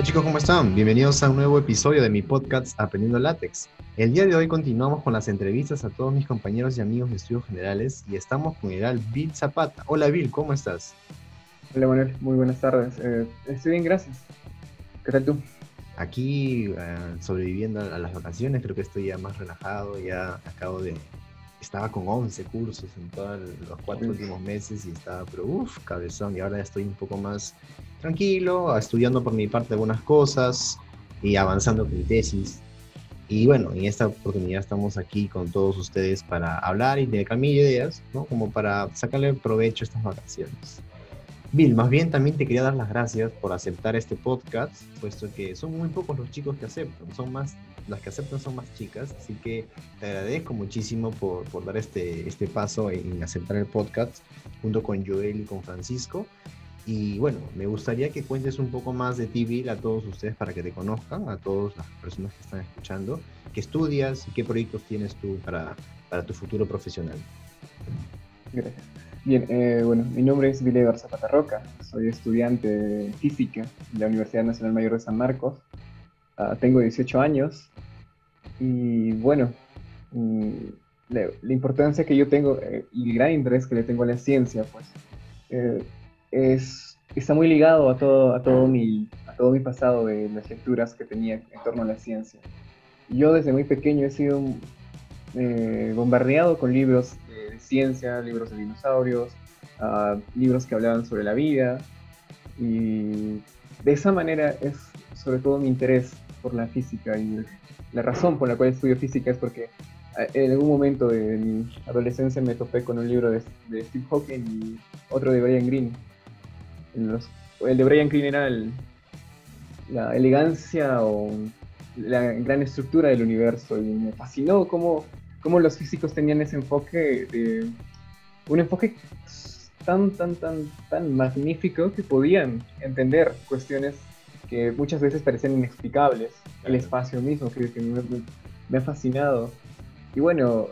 Hola chicos, ¿cómo están? Bienvenidos a un nuevo episodio de mi podcast Aprendiendo Látex. El día de hoy continuamos con las entrevistas a todos mis compañeros y amigos de estudios generales y estamos con el Bill Zapata. Hola Bill, ¿cómo estás? Hola Manuel, muy buenas tardes. Eh, estoy bien, gracias. ¿Qué tal tú? Aquí eh, sobreviviendo a las vacaciones, creo que estoy ya más relajado, ya acabo de... Estaba con 11 cursos en todos los cuatro últimos meses y estaba, pero uff, cabezón, y ahora estoy un poco más tranquilo, estudiando por mi parte algunas cosas y avanzando con mi tesis. Y bueno, en esta oportunidad estamos aquí con todos ustedes para hablar y de cambiar ideas, ¿no? Como para sacarle provecho a estas vacaciones. Bill, más bien también te quería dar las gracias por aceptar este podcast, puesto que son muy pocos los chicos que aceptan, son más, las que aceptan son más chicas, así que te agradezco muchísimo por, por dar este, este paso en aceptar el podcast junto con Joel y con Francisco. Y bueno, me gustaría que cuentes un poco más de Bill, a todos ustedes para que te conozcan, a todas las personas que están escuchando, qué estudias y qué proyectos tienes tú para, para tu futuro profesional. Gracias. Bien, eh, bueno, mi nombre es Bill Garza Patarroca, soy estudiante de física de la Universidad Nacional Mayor de San Marcos, uh, tengo 18 años y bueno, mm, la, la, importancia que yo tengo eh, y el gran interés que le tengo a la ciencia, pues eh, es, está muy ligado a todo, a, todo mi, a todo mi pasado de las lecturas que tenía en torno a la ciencia. Yo desde muy pequeño he sido eh, bombardeado con libros de ciencia, libros de dinosaurios, uh, libros que hablaban sobre la vida y de esa manera es sobre todo mi interés por la física y la razón por la cual estudio física es porque en algún momento de mi adolescencia me topé con un libro de, de Steve Hawking y otro de Brian Greene. El de Brian Greene era la elegancia o la gran estructura del universo y me fascinó cómo, cómo los físicos tenían ese enfoque de un enfoque tan tan tan tan magnífico que podían entender cuestiones que muchas veces parecían inexplicables el espacio mismo creo que me, ha fascinado y bueno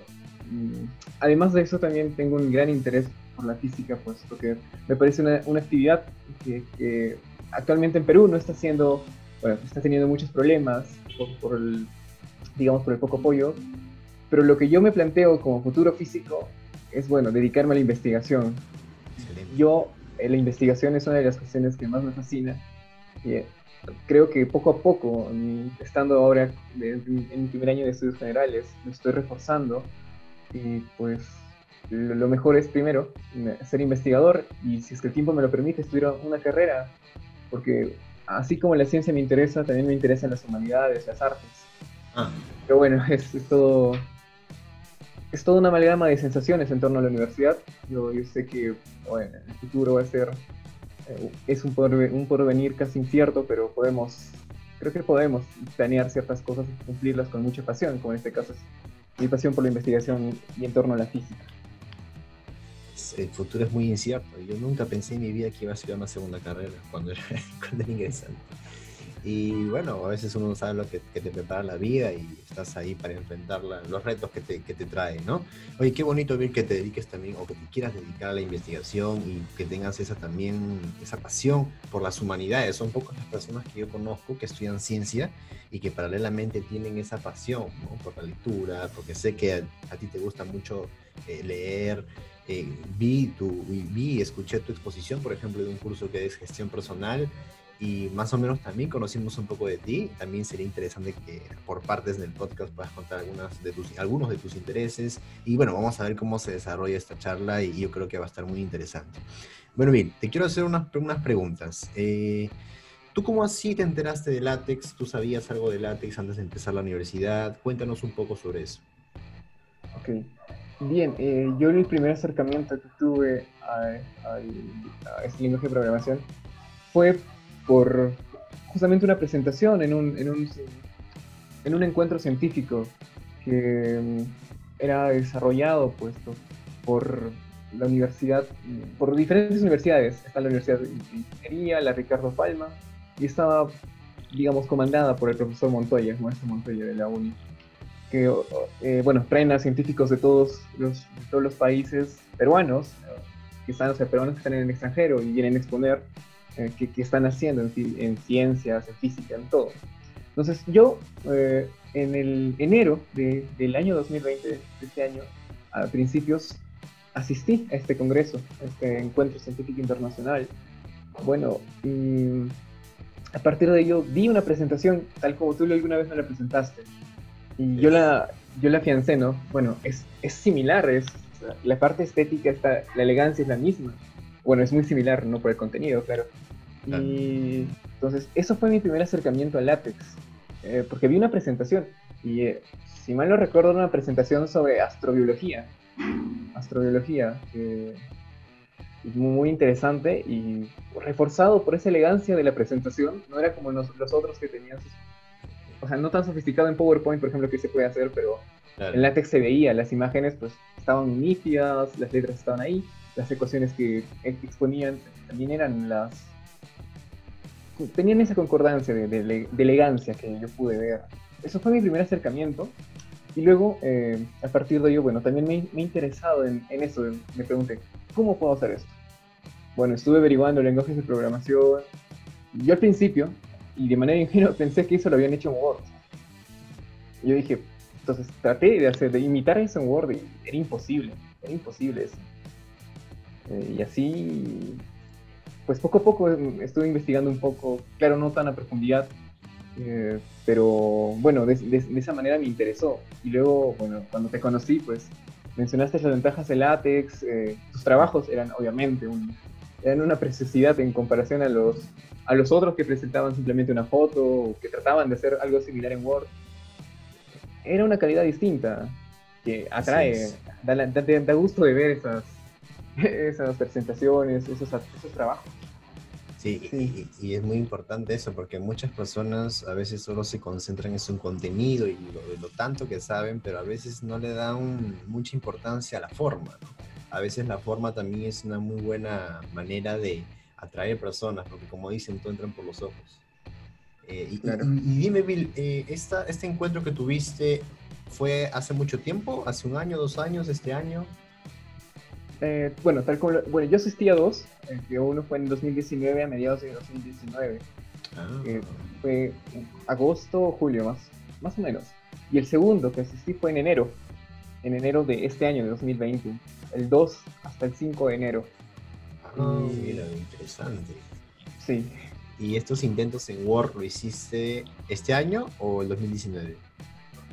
mm, además de eso también tengo un gran interés por la física, pues porque me parece una, una actividad que, que, actualmente en Perú no está haciendo, bueno, está teniendo muchos problemas por, por, el, digamos, por el poco apoyo, pero lo que yo me planteo como futuro físico es, bueno, dedicarme a la investigación. Excelente. Yo, eh, la investigación es una de las cuestiones que más me fascina. Y, creo que poco a poco, estando ahora en, mi primer año de estudios generales, me estoy reforzando y pues lo mejor es primero ser investigador y si es que el tiempo me lo permite estudiar una carrera, porque así como la ciencia me interesa, también me interesan las humanidades, las artes. Ah. Pero bueno, es, es, todo es toda una amalgama de sensaciones en torno a la universidad. Yo, yo sé que bueno, el futuro va a ser es un, porvenir, un porvenir casi incierto, pero podemos creo que podemos planear ciertas cosas y cumplirlas con mucha pasión, como en este caso es mi pasión por la investigación y en torno a la física el futuro es muy incierto. Yo nunca pensé en mi vida que iba a estudiar una segunda carrera cuando era, cuando era ingresante. Y bueno, a veces uno no sabe lo que, que, te prepara la vida y estás ahí para enfrentar la, los retos que te, que te traen, ¿no? Oye, qué bonito ver que te dediques también o que te quieras dedicar a la investigación y que tengas esa también, esa pasión por las humanidades. Son pocas las personas que yo conozco que estudian ciencia y que paralelamente tienen esa pasión, ¿no? Por la lectura, porque sé que a, a ti te gusta mucho eh, leer, eh, vi, tu, vi escuché tu exposición, por ejemplo, de un curso que es gestión personal y más o menos también conocimos un poco de ti. También sería interesante que por partes del podcast puedas contar algunas de tus, algunos de tus intereses y bueno, vamos a ver cómo se desarrolla esta charla y yo creo que va a estar muy interesante. Bueno, bien, te quiero hacer unas, unas preguntas. Eh, ¿Tú cómo así te enteraste de látex? ¿Tú sabías algo de látex antes de empezar la universidad? Cuéntanos un poco sobre eso. Ok. Bien, eh, yo el primer acercamiento que tuve a, a, a, este lenguaje de programación fue por justamente una presentación en un, en un, en un encuentro científico que mm, era desarrollado pues, por la universidad, por diferentes universidades. Está la Universidad de Ingeniería, la Ricardo Palma, y estaba, digamos, comandada por el profesor Montoya, maestro Montoya de la UNI que, eh, bueno, traen a científicos de todos los, de todos los países peruanos, que están, o sea, peruanos que están en el extranjero y vienen a exponer eh, que, están haciendo en, ciencias, en física, en todo. Entonces yo eh, en el enero del año 2020, de este año, a principios, asistí a este congreso, a este encuentro científico internacional. Bueno, y a partir de ello di una presentación, tal como tú alguna vez me la presentaste. Y yo la, yo la afiancé, ¿no? Bueno, es, es similar, es, la parte estética, está, la elegancia es la misma. Bueno, es muy similar, no por el contenido, claro. Y entonces, eso fue mi primer acercamiento al látex, eh, porque vi una presentación, y eh, si mal no recuerdo, una presentación sobre astrobiología. Astrobiología, que muy interesante y reforzado por esa elegancia de la presentación. No era como los, los otros que tenían, o sea, no tan sofisticado en PowerPoint, por ejemplo, que se puede hacer, pero en látex se veía, las imágenes pues estaban nítidas, las letras estaban ahí, las ecuaciones que exponían también eran las tenían esa concordancia de, elegancia que yo pude ver. Eso fue mi primer acercamiento. Y luego, eh, a partir de ello, bueno, también me, he interesado en, eso. Me pregunté, ¿cómo puedo hacer esto? Bueno, estuve averiguando lenguajes de programación. Yo al principio, y de manera ingenua, pensé que eso lo habían hecho en Word. yo dije, entonces traté de hacer, de imitar eso en Word y era imposible, era imposible eso. Eh, y así pues poco a poco estuve investigando un poco, claro, no tan a profundidad, eh, pero bueno, de, esa manera me interesó. Y luego, bueno, cuando te conocí, pues mencionaste las ventajas del látex, eh, tus trabajos eran obviamente eran una preciosidad en comparación a los, a los otros que presentaban simplemente una foto o que trataban de hacer algo similar en Word. Era una calidad distinta que atrae, da, da, gusto de ver esas, esas presentaciones, esos, esos trabajos. Sí, Y, es muy importante eso, porque muchas personas a veces solo se concentran en su contenido y lo, tanto que saben, pero a veces no le dan mucha importancia a la forma. A veces la forma también es una muy buena manera de atraer personas, porque como dicen, tú entran por los ojos. Eh, y, dime, Bill, eh, esta, ¿este encuentro que tuviste fue hace mucho tiempo? ¿Hace un año, dos años, este año? Eh, bueno, tal como, bueno, yo asistí a dos, eh, que uno fue en 2019, a mediados de 2019. Ah. fue agosto o julio, más, más o menos. Y el segundo que asistí fue en enero, en enero de este año, de 2020, el 2 hasta el 5 de enero. Ah, mira, interesante. Sí. ¿Y estos intentos en Word lo hiciste este año o el 2019?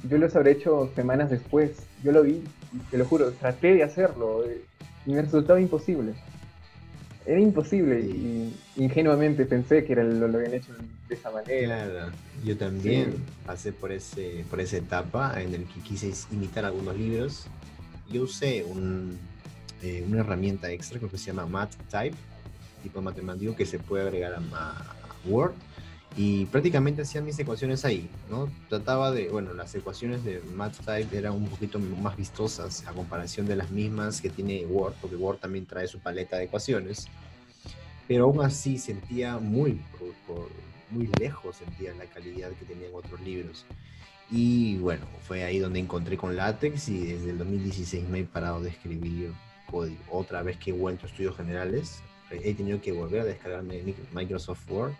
Yo los habré hecho semanas después. Yo lo vi, te lo juro, traté de hacerlo. Y me resultaba imposible. Era imposible y ingenuamente pensé que era lo, lo habían hecho de esa manera. Claro, yo también pasé por, ese, por esa etapa en el que quise imitar algunos libros. Yo usé un, eh, una herramienta extra, creo que se llama MathType, tipo matemático que se puede agregar a Word y prácticamente hacía mis ecuaciones ahí, ¿no? Trataba de, bueno, las ecuaciones de MathType eran un poquito más vistosas a comparación de las mismas que tiene Word, porque Word también trae su paleta de ecuaciones, pero aún así sentía muy, muy lejos, sentía la calidad que tenían otros libros. Y bueno, fue ahí donde encontré con LaTeX y desde el 2016 me he parado de escribir código. Otra vez que he vuelto a estudios generales, he tenido que volver a descargarme Microsoft Word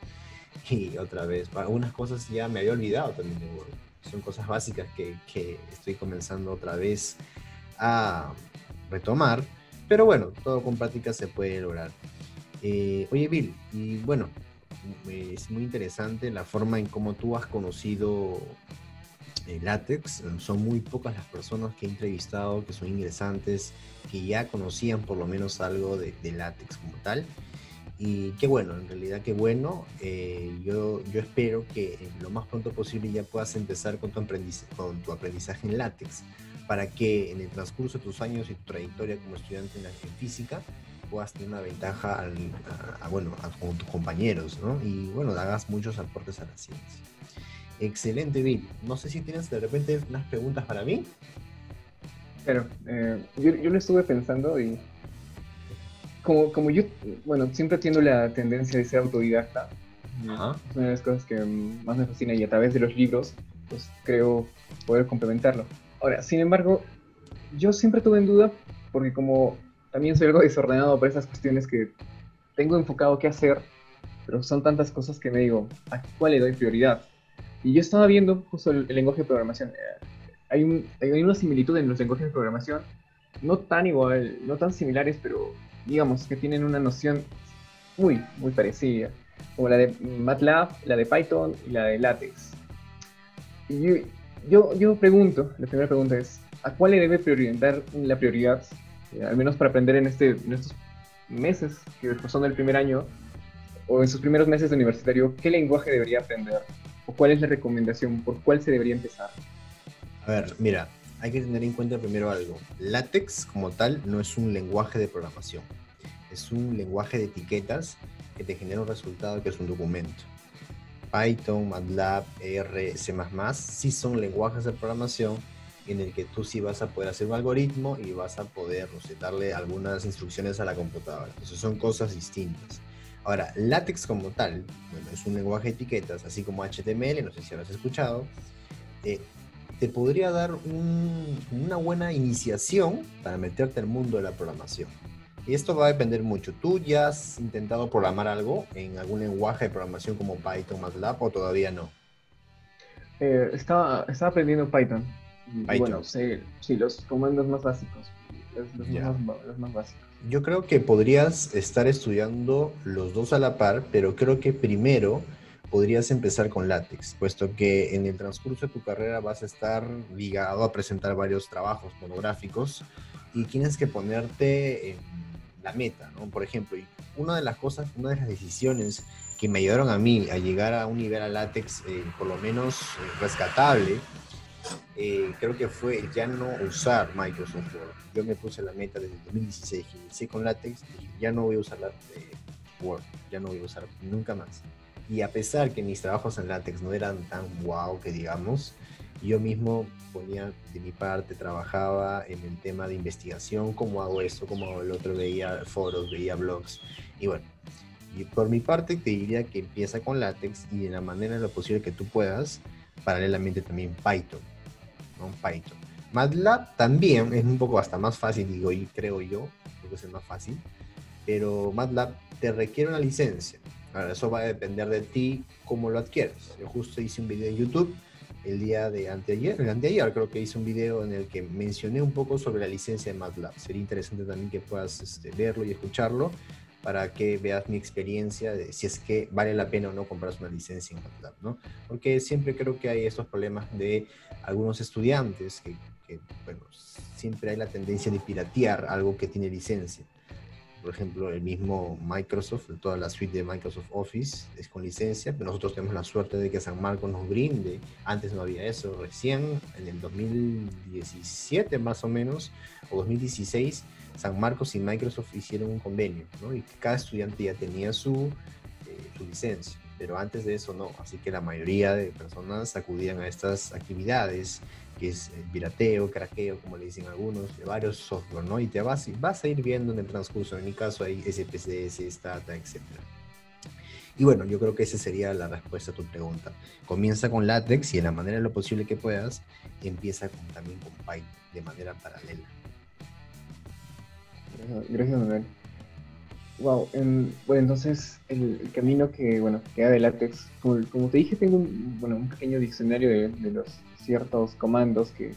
y otra vez, algunas cosas ya me había olvidado también. Son cosas básicas que, que estoy comenzando otra vez a retomar, pero bueno, todo con práctica se puede lograr. Eh, oye, Bill, y bueno, es muy interesante la forma en cómo tú has conocido el látex. Son muy pocas las personas que he entrevistado que son ingresantes, que ya conocían por lo menos algo de, de látex como tal. Y qué bueno, en realidad qué bueno. Eh, yo, yo espero que lo más pronto posible ya puedas empezar con tu, aprendizaje, con tu aprendizaje en látex para que en el transcurso de tus años y tu trayectoria como estudiante en, física puedas tener una ventaja al, a, bueno, con tus compañeros, ¿no? Y bueno, hagas muchos aportes a la ciencia. Excelente, Bill. No sé si tienes de repente unas preguntas para mí. Pero eh, yo, yo lo estuve pensando y como, como yo, bueno, siempre tengo la tendencia de ser autodidacta. Es una de las cosas que más me fascina y a través de los libros, pues creo poder complementarlo. Ahora, sin embargo, yo siempre tuve en duda, porque como también soy algo desordenado por esas cuestiones que tengo enfocado qué hacer, pero son tantas cosas que me digo, ¿a cuál le doy prioridad? Y yo estaba viendo justo el, lenguaje de programación. Eh, hay, un, hay una similitud en los lenguajes de programación, no tan igual, no tan similares, pero digamos que tienen una noción muy, muy parecida, como la de MATLAB, la de Python y la de LaTeX. Y yo, yo, pregunto, la primera pregunta es, ¿a cuál le debe priorizar la prioridad, eh, al menos para aprender en, este, en estos meses que son del primer año, o en sus primeros meses de universitario, qué lenguaje debería aprender? ¿O cuál es la recomendación? ¿Por cuál se debería empezar? A ver, mira, hay que tener en cuenta primero algo. LaTeX como tal no es un lenguaje de programación. Es un lenguaje de etiquetas que te genera un resultado que es un documento. Python, MATLAB, R, C++ sí son lenguajes de programación en el que tú sí vas a poder hacer un algoritmo y vas a poder darle algunas instrucciones a la computadora. Entonces son cosas distintas. Ahora, LaTeX como tal, bueno, es un lenguaje de etiquetas, así como HTML, no sé si lo has escuchado, eh, te podría dar una buena iniciación para meterte al mundo de la programación. Y esto va a depender mucho. ¿Tú ya has intentado programar algo en algún lenguaje de programación como Python, MATLAB o todavía no? Eh, estaba, estaba aprendiendo Python. Bueno, sí, sí, los comandos más básicos. Los, más, básicos. Yo creo que podrías estar estudiando los dos a la par, pero creo que primero podrías empezar con látex, puesto que en el transcurso de tu carrera vas a estar ligado a presentar varios trabajos monográficos y tienes que ponerte en la meta, ¿no? Por ejemplo, una de las cosas, una de las decisiones que me ayudaron a mí a llegar a un nivel a látex eh, por lo menos eh, rescatable, eh, creo que fue ya no usar Microsoft Word. Yo me puse la meta desde 2016, que inicié con látex y ya no voy a usar Word, ya no voy a usar nunca más. Y a pesar que mis trabajos en látex no eran tan wow que digamos, yo mismo ponía de mi parte, trabajaba en el tema de investigación, cómo hago esto, cómo el otro, veía foros, veía blogs. Y bueno, y por mi parte te diría que empieza con látex y de la manera en lo posible que tú puedas, paralelamente también Python. ¿no? Python. MATLAB también es un poco hasta más fácil, digo, y creo yo, creo que es más fácil, pero MATLAB te requiere una licencia. Ahora, eso va a depender de ti cómo lo adquieres. Yo justo hice un video en YouTube el día de anteayer, el anteayer creo que hice un video en el que mencioné un poco sobre la licencia de MATLAB. Sería interesante también que puedas este, verlo y escucharlo para que veas mi experiencia de si es que vale la pena o no comprar una licencia en MATLAB, ¿no? Porque siempre creo que hay estos problemas de algunos estudiantes que, que bueno, siempre hay la tendencia de piratear algo que tiene licencia por ejemplo, el mismo Microsoft, toda la suite de Microsoft Office es con licencia, nosotros tenemos la suerte de que San Marcos nos brinde. Antes no había eso, recién en el 2017 más o menos, o 2016, San Marcos y Microsoft hicieron un convenio, ¿no? Y cada estudiante ya tenía su, eh, su licencia pero antes de eso no, así que la mayoría de personas acudían a estas actividades que es el pirateo, craqueo, como le dicen algunos, de varios software, ¿no? Y te vas, vas a ir viendo en el transcurso, en mi caso hay SPSS, Stata, etc. Y bueno, yo creo que esa sería la respuesta a tu pregunta. Comienza con LaTeX y en la manera de lo posible que puedas, empieza también con Python de manera paralela. Gracias, Manuel. Wow, bueno, entonces el, camino que, bueno, queda de LaTeX, como, te dije, tengo un, bueno, un pequeño diccionario de, de los ciertos comandos que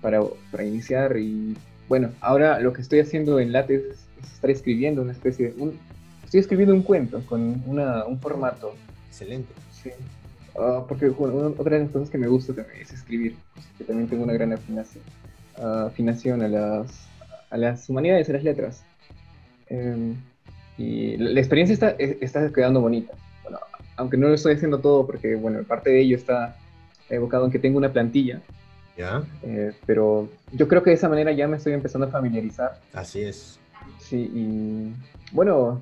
para, para, iniciar y bueno, ahora lo que estoy haciendo en LaTeX es, estar escribiendo una especie de... Un, estoy escribiendo un cuento con una, un formato. Excelente. Sí. Ah, porque otra de las cosas que me gusta también es escribir, que también tengo una gran afinación, uh, afinación a, las, a las humanidades, a las letras. Em, y la, experiencia está, está quedando bonita. Bueno, aunque no lo estoy haciendo todo porque, bueno, parte de ello está evocado en que tengo una plantilla. ¿Ya? Eh, pero yo creo que de esa manera ya me estoy empezando a familiarizar. Así es. Sí, y bueno,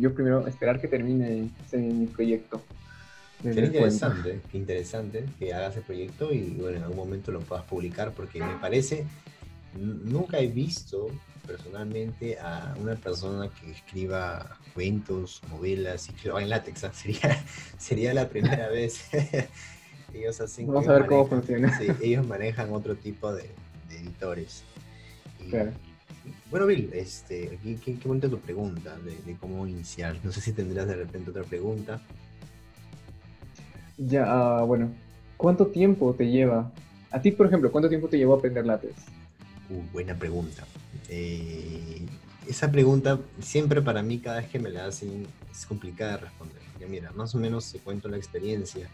yo primero esperar que termine mi proyecto. Qué interesante, qué interesante que hagas el proyecto y bueno, en algún momento lo puedas publicar porque me parece, nunca he visto personalmente a una persona que escriba cuentos, novelas y que lo haga en látex, ¿ah? sería, sería la primera vez. Ellos Vamos a ver cómo funciona. ellos manejan otro tipo de, editores. Bueno, Bill, este, qué, qué, bonita tu pregunta de, cómo iniciar. No sé si tendrás de repente otra pregunta. Ya, ah, bueno, ¿cuánto tiempo te lleva? A ti, por ejemplo, ¿cuánto tiempo te llevó a aprender látex? Uh, buena pregunta. Eh, esa pregunta siempre para mí, cada vez que me la hacen, es complicada de responder. mira, más o menos se cuento la experiencia.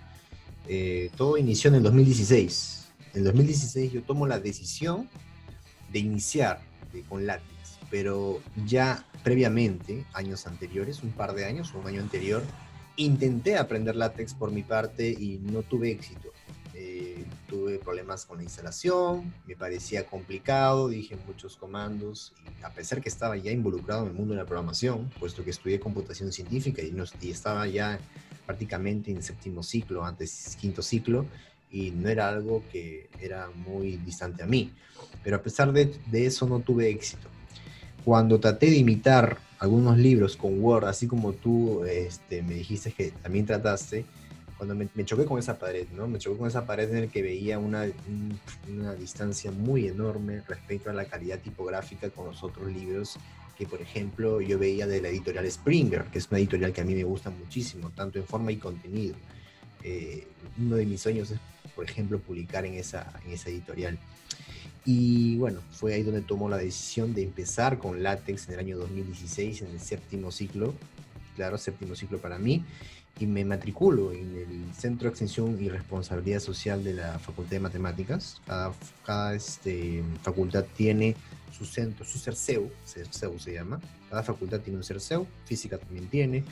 Eh, todo inició en el 2016. En el 2016 yo tomo la decisión de iniciar con látex, pero ya previamente, años anteriores, un par de años, un año anterior, intenté aprender látex por mi parte y no tuve éxito. Eh, tuve problemas con la instalación, me parecía complicado, dije muchos comandos, y a pesar que estaba ya involucrado en el mundo de la programación, puesto que estudié computación científica y, no, y estaba ya prácticamente en séptimo ciclo, antes quinto ciclo, y no era algo que era muy distante a mí. Pero a pesar de, de eso no tuve éxito. Cuando traté de imitar algunos libros con Word, así como tú este, me dijiste que también trataste, cuando me, choqué con esa pared, ¿no? Me choqué con esa pared en la que veía una, una distancia muy enorme respecto a la calidad tipográfica con los otros libros que, por ejemplo, yo veía de la editorial Springer, que es una editorial que a mí me gusta muchísimo, tanto en forma y contenido. Eh, uno de mis sueños es, por ejemplo, publicar en esa, en esa editorial. Y bueno, fue ahí donde tomó la decisión de empezar con látex en el año 2016, en el séptimo ciclo, claro, séptimo ciclo para mí, y me matriculo en el Centro de Extensión y Responsabilidad Social de la Facultad de Matemáticas. Cada, cada este, facultad tiene su centro, su CERCEU, CERCEU se llama. Cada facultad tiene un CERCEU, física también tiene.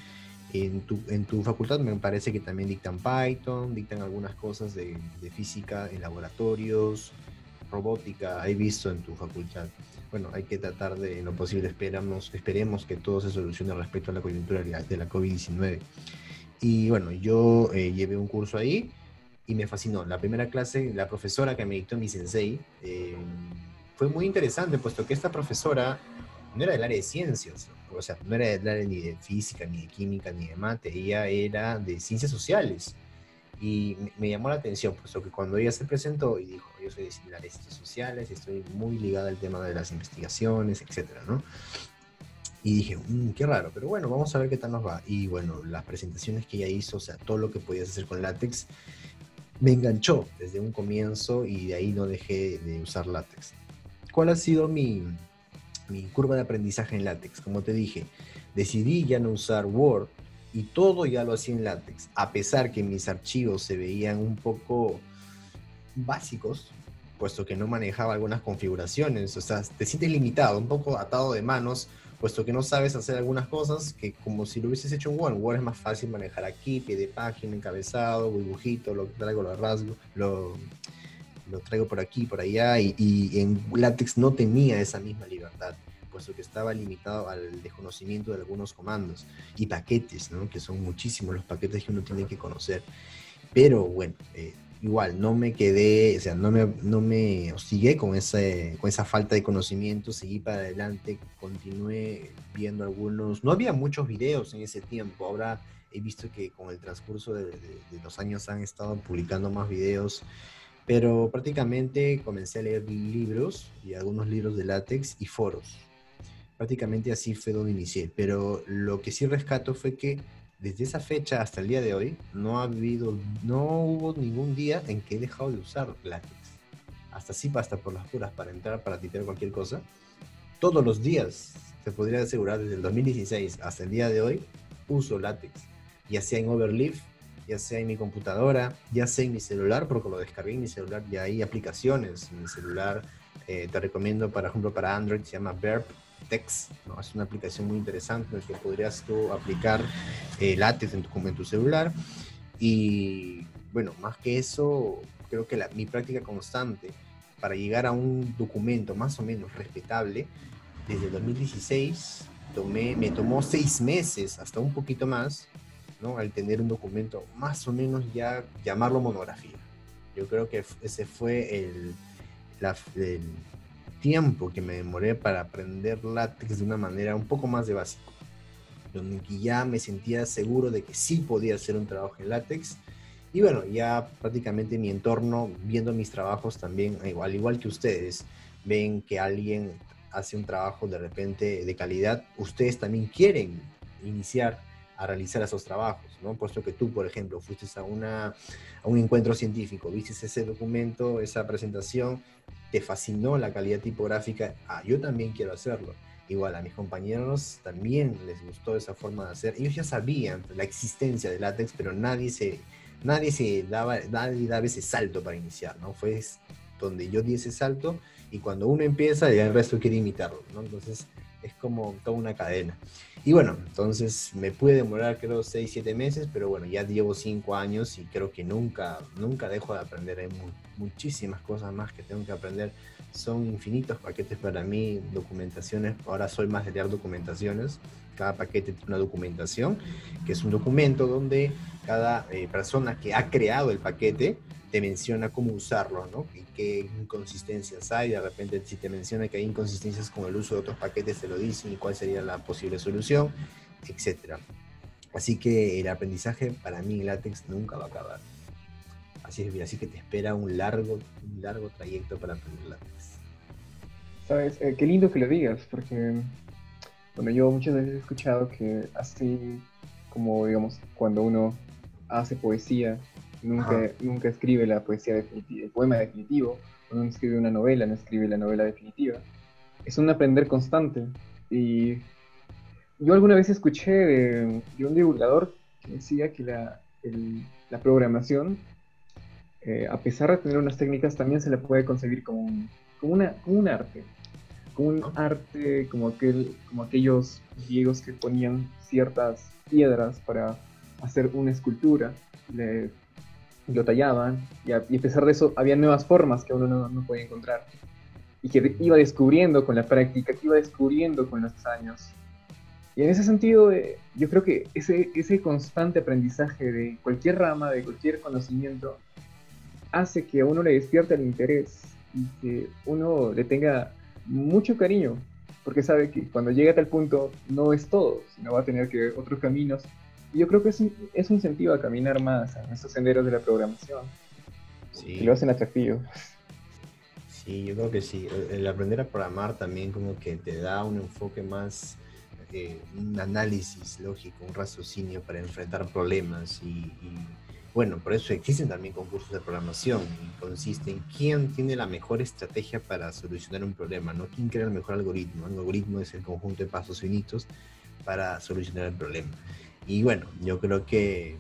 En tu, en tu facultad me parece que también dictan Python, dictan algunas cosas de, de física en laboratorios, robótica, he visto en tu facultad. Bueno, hay que tratar de, en lo posible, esperamos, esperemos que todo se solucione respecto a la coyuntura de la COVID-19. Y bueno, yo eh, llevé un curso ahí y me fascinó. La primera clase, la profesora que me dictó mi sensei, eh, fue muy interesante, puesto que esta profesora no era del área de ciencias, o sea, no era del área ni de física, ni de química, ni de mate, ella era de ciencias sociales. Y me, llamó la atención, puesto que cuando ella se presentó y dijo, yo soy de ciencias sociales, estoy muy ligada al tema de las investigaciones, etcétera, ¿no? Y dije, mmm, qué raro, pero bueno, vamos a ver qué tal nos va. Y bueno, las presentaciones que ella hizo, o sea, todo lo que podías hacer con látex, me enganchó desde un comienzo y de ahí no dejé de usar látex. ¿Cuál ha sido mi, mi curva de aprendizaje en látex? Como te dije, decidí ya no usar Word y todo ya lo hacía en látex, a pesar que mis archivos se veían un poco básicos, puesto que no manejaba algunas configuraciones, o sea, te sientes limitado, un poco atado de manos, puesto que no sabes hacer algunas cosas que como si lo hubieses hecho en Word, Word es más fácil manejar aquí, pie de página, encabezado, dibujito, lo traigo, lo rasgo, lo, lo traigo por aquí, por allá, y, en LaTeX no tenía esa misma libertad, puesto que estaba limitado al desconocimiento de algunos comandos y paquetes, ¿no? que son muchísimos los paquetes que uno tiene que conocer. Pero bueno, eh, igual, no me quedé, o sea, no me, no me hostigué con, ese, con esa falta de conocimiento, seguí para adelante, continué viendo algunos, no había muchos videos en ese tiempo, ahora he visto que con el transcurso de los años han estado publicando más videos pero prácticamente comencé a leer libros y algunos libros de látex y foros. Prácticamente así fue donde inicié. Pero lo que sí rescato fue que desde esa fecha hasta el día de hoy no ha habido, no hubo ningún día en que he dejado de usar látex. Hasta sí, hasta por las puras para entrar, para titear cualquier cosa. Todos los días, se podría asegurar, desde el 2016 hasta el día de hoy, uso látex. Ya sea en Overleaf, ya sea en mi computadora, ya sea en mi celular, porque lo descargué en mi celular, ya hay aplicaciones en mi celular. Eh, te recomiendo, por ejemplo, para Android, se llama Verb Text, ¿no? es una aplicación muy interesante en la que podrías tú aplicar eh, látex en tu, en tu celular. Y bueno, más que eso, creo que la, mi práctica constante para llegar a un documento más o menos respetable, desde el 2016 tomé, me tomó seis meses, hasta un poquito más, al tener un documento más o menos ya llamarlo monografía. Yo creo que ese fue el, el tiempo que me demoré para aprender látex de una manera un poco más de básico, donde ya me sentía seguro de que sí podía hacer un trabajo en látex. Y bueno, ya prácticamente mi entorno, viendo mis trabajos también, al igual que ustedes, ven que alguien hace un trabajo de repente de calidad, ustedes también quieren iniciar a realizar esos trabajos, ¿no? Puesto que tú, por ejemplo, fuiste a, una, a un encuentro científico, viste ese documento, esa presentación, te fascinó la calidad tipográfica, ah, yo también quiero hacerlo. Igual a mis compañeros también les gustó esa forma de hacer. Ellos ya sabían la existencia de látex, pero nadie se, nadie se daba, nadie daba ese salto para iniciar, ¿no? Fue donde yo di ese salto y cuando uno empieza, ya el resto quiere imitarlo, ¿no? Entonces es como toda una cadena. Y bueno, entonces me pude demorar creo 6, 7 meses, pero bueno, ya llevo 5 años y creo que nunca, nunca dejo de aprender. Hay muchísimas cosas más que tengo que aprender. Son infinitos paquetes para mí, documentaciones. Ahora soy más de leer documentaciones. Cada paquete tiene una documentación, que es un documento donde cada eh, persona que ha creado el paquete te menciona cómo usarlo, ¿no? Y qué inconsistencias hay. De repente, si te menciona que hay inconsistencias con el uso de otros paquetes, te lo dicen y cuál sería la posible solución, etcétera. Así que el aprendizaje para mí en látex nunca va a acabar. Así es, así que te espera un largo, un largo trayecto para aprender látex. Sabes, eh, qué lindo que lo digas, porque bueno, yo muchas veces he escuchado que así como, digamos, cuando uno hace poesía, nunca, nunca escribe la poesía definitiva, el poema definitivo, uno escribe una novela, no escribe la novela definitiva. Es un aprender constante. Y yo alguna vez escuché de, un divulgador que decía que la, la programación, eh, a pesar de tener unas técnicas, también se la puede concebir como un, como una, como un arte. Como un arte, como, aquel, como aquellos griegos que ponían ciertas piedras para hacer una escultura. Le lo tallaban, y a, pesar de eso había nuevas formas que uno no, no, podía encontrar, y que iba descubriendo con la práctica, que iba descubriendo con los años. Y en ese sentido, eh, yo creo que ese, ese constante aprendizaje de cualquier rama, de cualquier conocimiento, hace que a uno le despierte el interés y que uno le tenga mucho cariño, porque sabe que cuando llega a tal punto no es todo, sino va a tener que otros caminos yo creo que es un, es un incentivo a caminar más en estos senderos de la programación. Sí. Y lo hacen atractivo. Sí, yo creo que sí. El aprender a programar también como que te da un enfoque más, eh, un análisis lógico, un raciocinio para enfrentar problemas y, bueno, por eso existen también concursos de programación y consiste en quién tiene la mejor estrategia para solucionar un problema, no quién crea el mejor algoritmo. El algoritmo es el conjunto de pasos finitos para solucionar el problema. Y bueno, yo creo que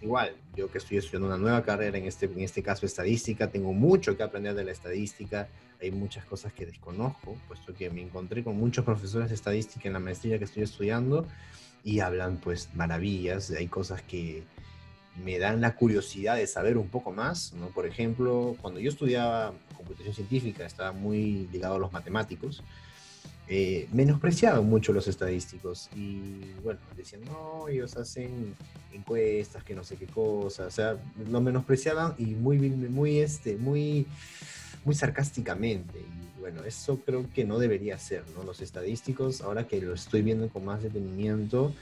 igual, yo que estoy estudiando una nueva carrera, en este, en este caso estadística, tengo mucho que aprender de la estadística, hay muchas cosas que desconozco, puesto que me encontré con muchos profesores de estadística en la maestría que estoy estudiando y hablan pues maravillas, hay cosas que me dan la curiosidad de saber un poco más, ¿no? Por ejemplo, cuando yo estudiaba computación científica, estaba muy ligado a los matemáticos, eh, menospreciaban mucho los estadísticos y bueno, decían, no, ellos hacen encuestas, que no sé qué cosa, o sea, lo menospreciaban y muy, muy, este, muy, muy sarcásticamente. Y bueno, eso creo que no debería ser, ¿no? Los estadísticos, ahora que lo estoy viendo con más detenimiento,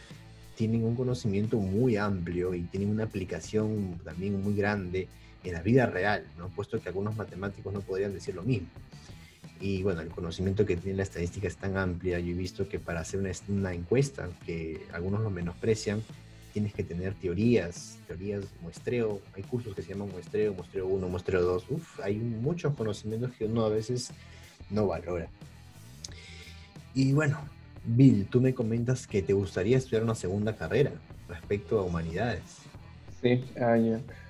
tienen un conocimiento muy amplio y tienen una aplicación también muy grande en la vida real, ¿no? Puesto que algunos matemáticos no podrían decir lo mismo. Y bueno, el conocimiento que tiene la estadística es tan amplia. Yo he visto que para hacer una, encuesta, que algunos lo menosprecian, tienes que tener teorías, teorías, muestreo. Hay cursos que se llaman muestreo, muestreo 1, muestreo 2. Uf, hay muchos conocimientos que uno a veces no valora. Y bueno, Bill, tú me comentas que te gustaría estudiar una segunda carrera respecto a humanidades. Sí, ah,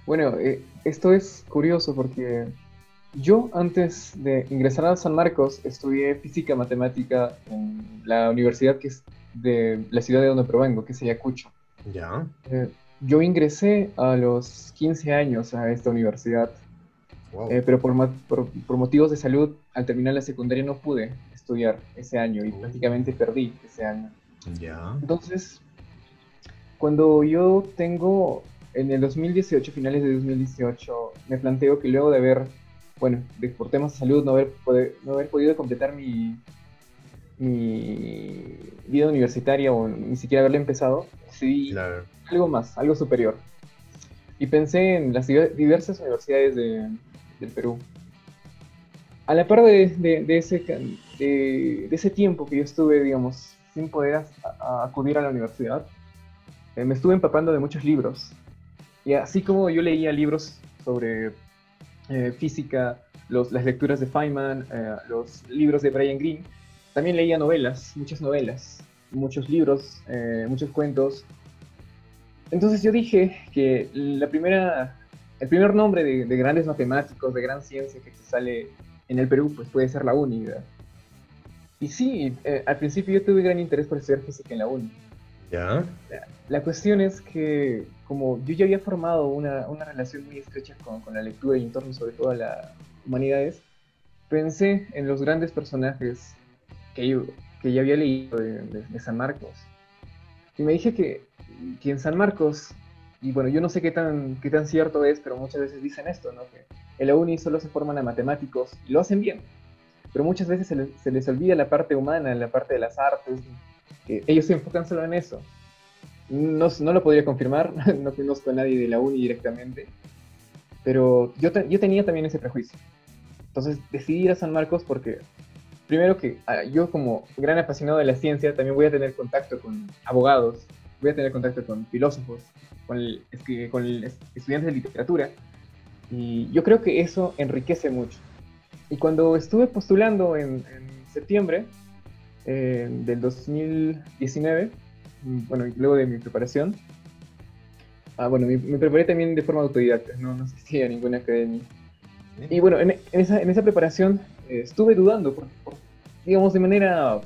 bueno, eh, esto es curioso porque yo antes de ingresar a San Marcos estudié física matemática en la universidad que es de la ciudad de donde provengo, que es Ayacucho. Ya. Eh, yo ingresé a los 15 años a esta universidad, eh, pero por, por, motivos de salud, al terminar la secundaria no pude estudiar ese año y oh. prácticamente perdí ese año. Ya. Entonces, cuando yo tengo, en el 2018, finales de 2018, me planteo que luego de haber bueno, por temas de salud, no haber, no haber podido completar mi, mi vida universitaria o ni siquiera haberla empezado, decidí algo más, algo superior. Y pensé en las diversas universidades de, del Perú. a la par de, de, ese, de, ese tiempo que yo estuve, digamos, sin poder acudir a la universidad, eh, me estuve empapando de muchos libros. Y así como yo leía libros sobre eh, física, los, las lecturas de Feynman, eh, los libros de Brian Greene, también leía novelas, muchas novelas, muchos libros, muchos cuentos. Entonces yo dije que la primera, el primer nombre de, de grandes matemáticos, de gran ciencia que se sale en el Perú, pues puede ser la UNI. Y sí, eh, al principio yo tuve gran interés por estudiar física en la UNI. La, cuestión es que, como yo ya había formado una, una relación muy estrecha con, con, la lectura y en torno sobre todo a las humanidades, pensé en los grandes personajes que yo, que ya había leído de, San Marcos. Y me dije que, que, en San Marcos, y bueno, yo no sé qué tan, qué tan cierto es, pero muchas veces dicen esto, ¿no? Que en la uni solo se forman a matemáticos y lo hacen bien, pero muchas veces se les, olvida la parte humana, la parte de las artes, que ellos se enfocan solo en eso. No, no lo podría confirmar, no conozco a nadie de la uni directamente, pero yo, yo tenía también ese prejuicio. Entonces decidí ir a San Marcos porque, primero que ah, yo como gran apasionado de la ciencia, también voy a tener contacto con abogados, voy a tener contacto con filósofos, con, con estudiantes de literatura, y yo creo que eso enriquece mucho. Y cuando estuve postulando en, septiembre eh, del 2019, bueno, luego de mi preparación, ah, bueno, me, preparé también de forma autodidacta, no, no asistí a ninguna academia. Y bueno, en, esa, en esa, preparación eh, estuve dudando, digamos, de manera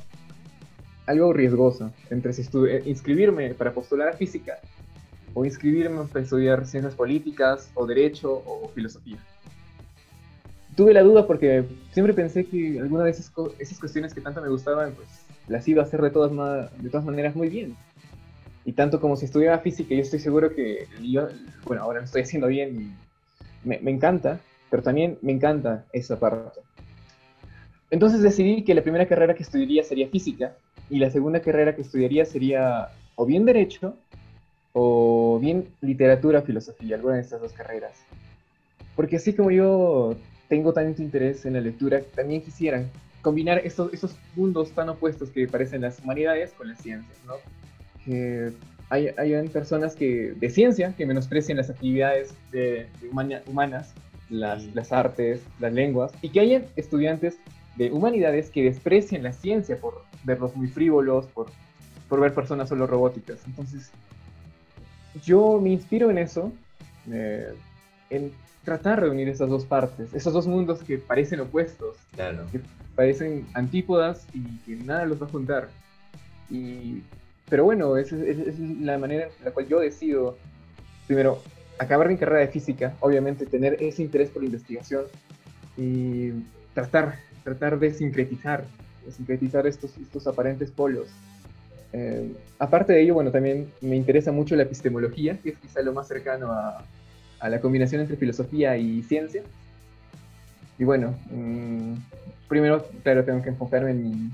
algo riesgosa, entre si eh, inscribirme para postular a física o inscribirme para estudiar ciencias políticas o derecho o filosofía. Tuve la duda porque siempre pensé que alguna de esas, esas cuestiones que tanto me gustaban, pues las iba a hacer de todas, de todas maneras muy bien. Y tanto como si estudiaba física, yo estoy seguro que yo, bueno, ahora lo estoy haciendo bien me, me encanta, pero también me encanta esa parte. Entonces decidí que la primera carrera que estudiaría sería física y la segunda carrera que estudiaría sería o bien derecho o bien literatura, filosofía, alguna de estas dos carreras. Porque así como yo tengo tanto interés en la lectura, también quisiera combinar estos, esos mundos tan opuestos que parecen las humanidades con las ciencias, ¿no? Que hay, hay personas que, de ciencia que menosprecian las actividades de, humanas, las, las artes, las lenguas, y que hay estudiantes de humanidades que desprecian la ciencia por verlos muy frívolos, por, por ver personas solo robóticas. Entonces, yo me inspiro en eso, eh, en tratar de unir esas dos partes, esos dos mundos que parecen opuestos, que parecen antípodas y que nada los va a juntar. Y, pero bueno, esa es, la manera en la cual yo decido, primero, acabar mi carrera de física, obviamente tener ese interés por la investigación y tratar, tratar de sincretizar, de sincretizar estos, estos aparentes polos eh, aparte de ello, bueno, también me interesa mucho la epistemología, que es quizá lo más cercano a, la combinación entre filosofía y ciencia. Y bueno, mm, primero, claro, tengo que enfocarme en mi,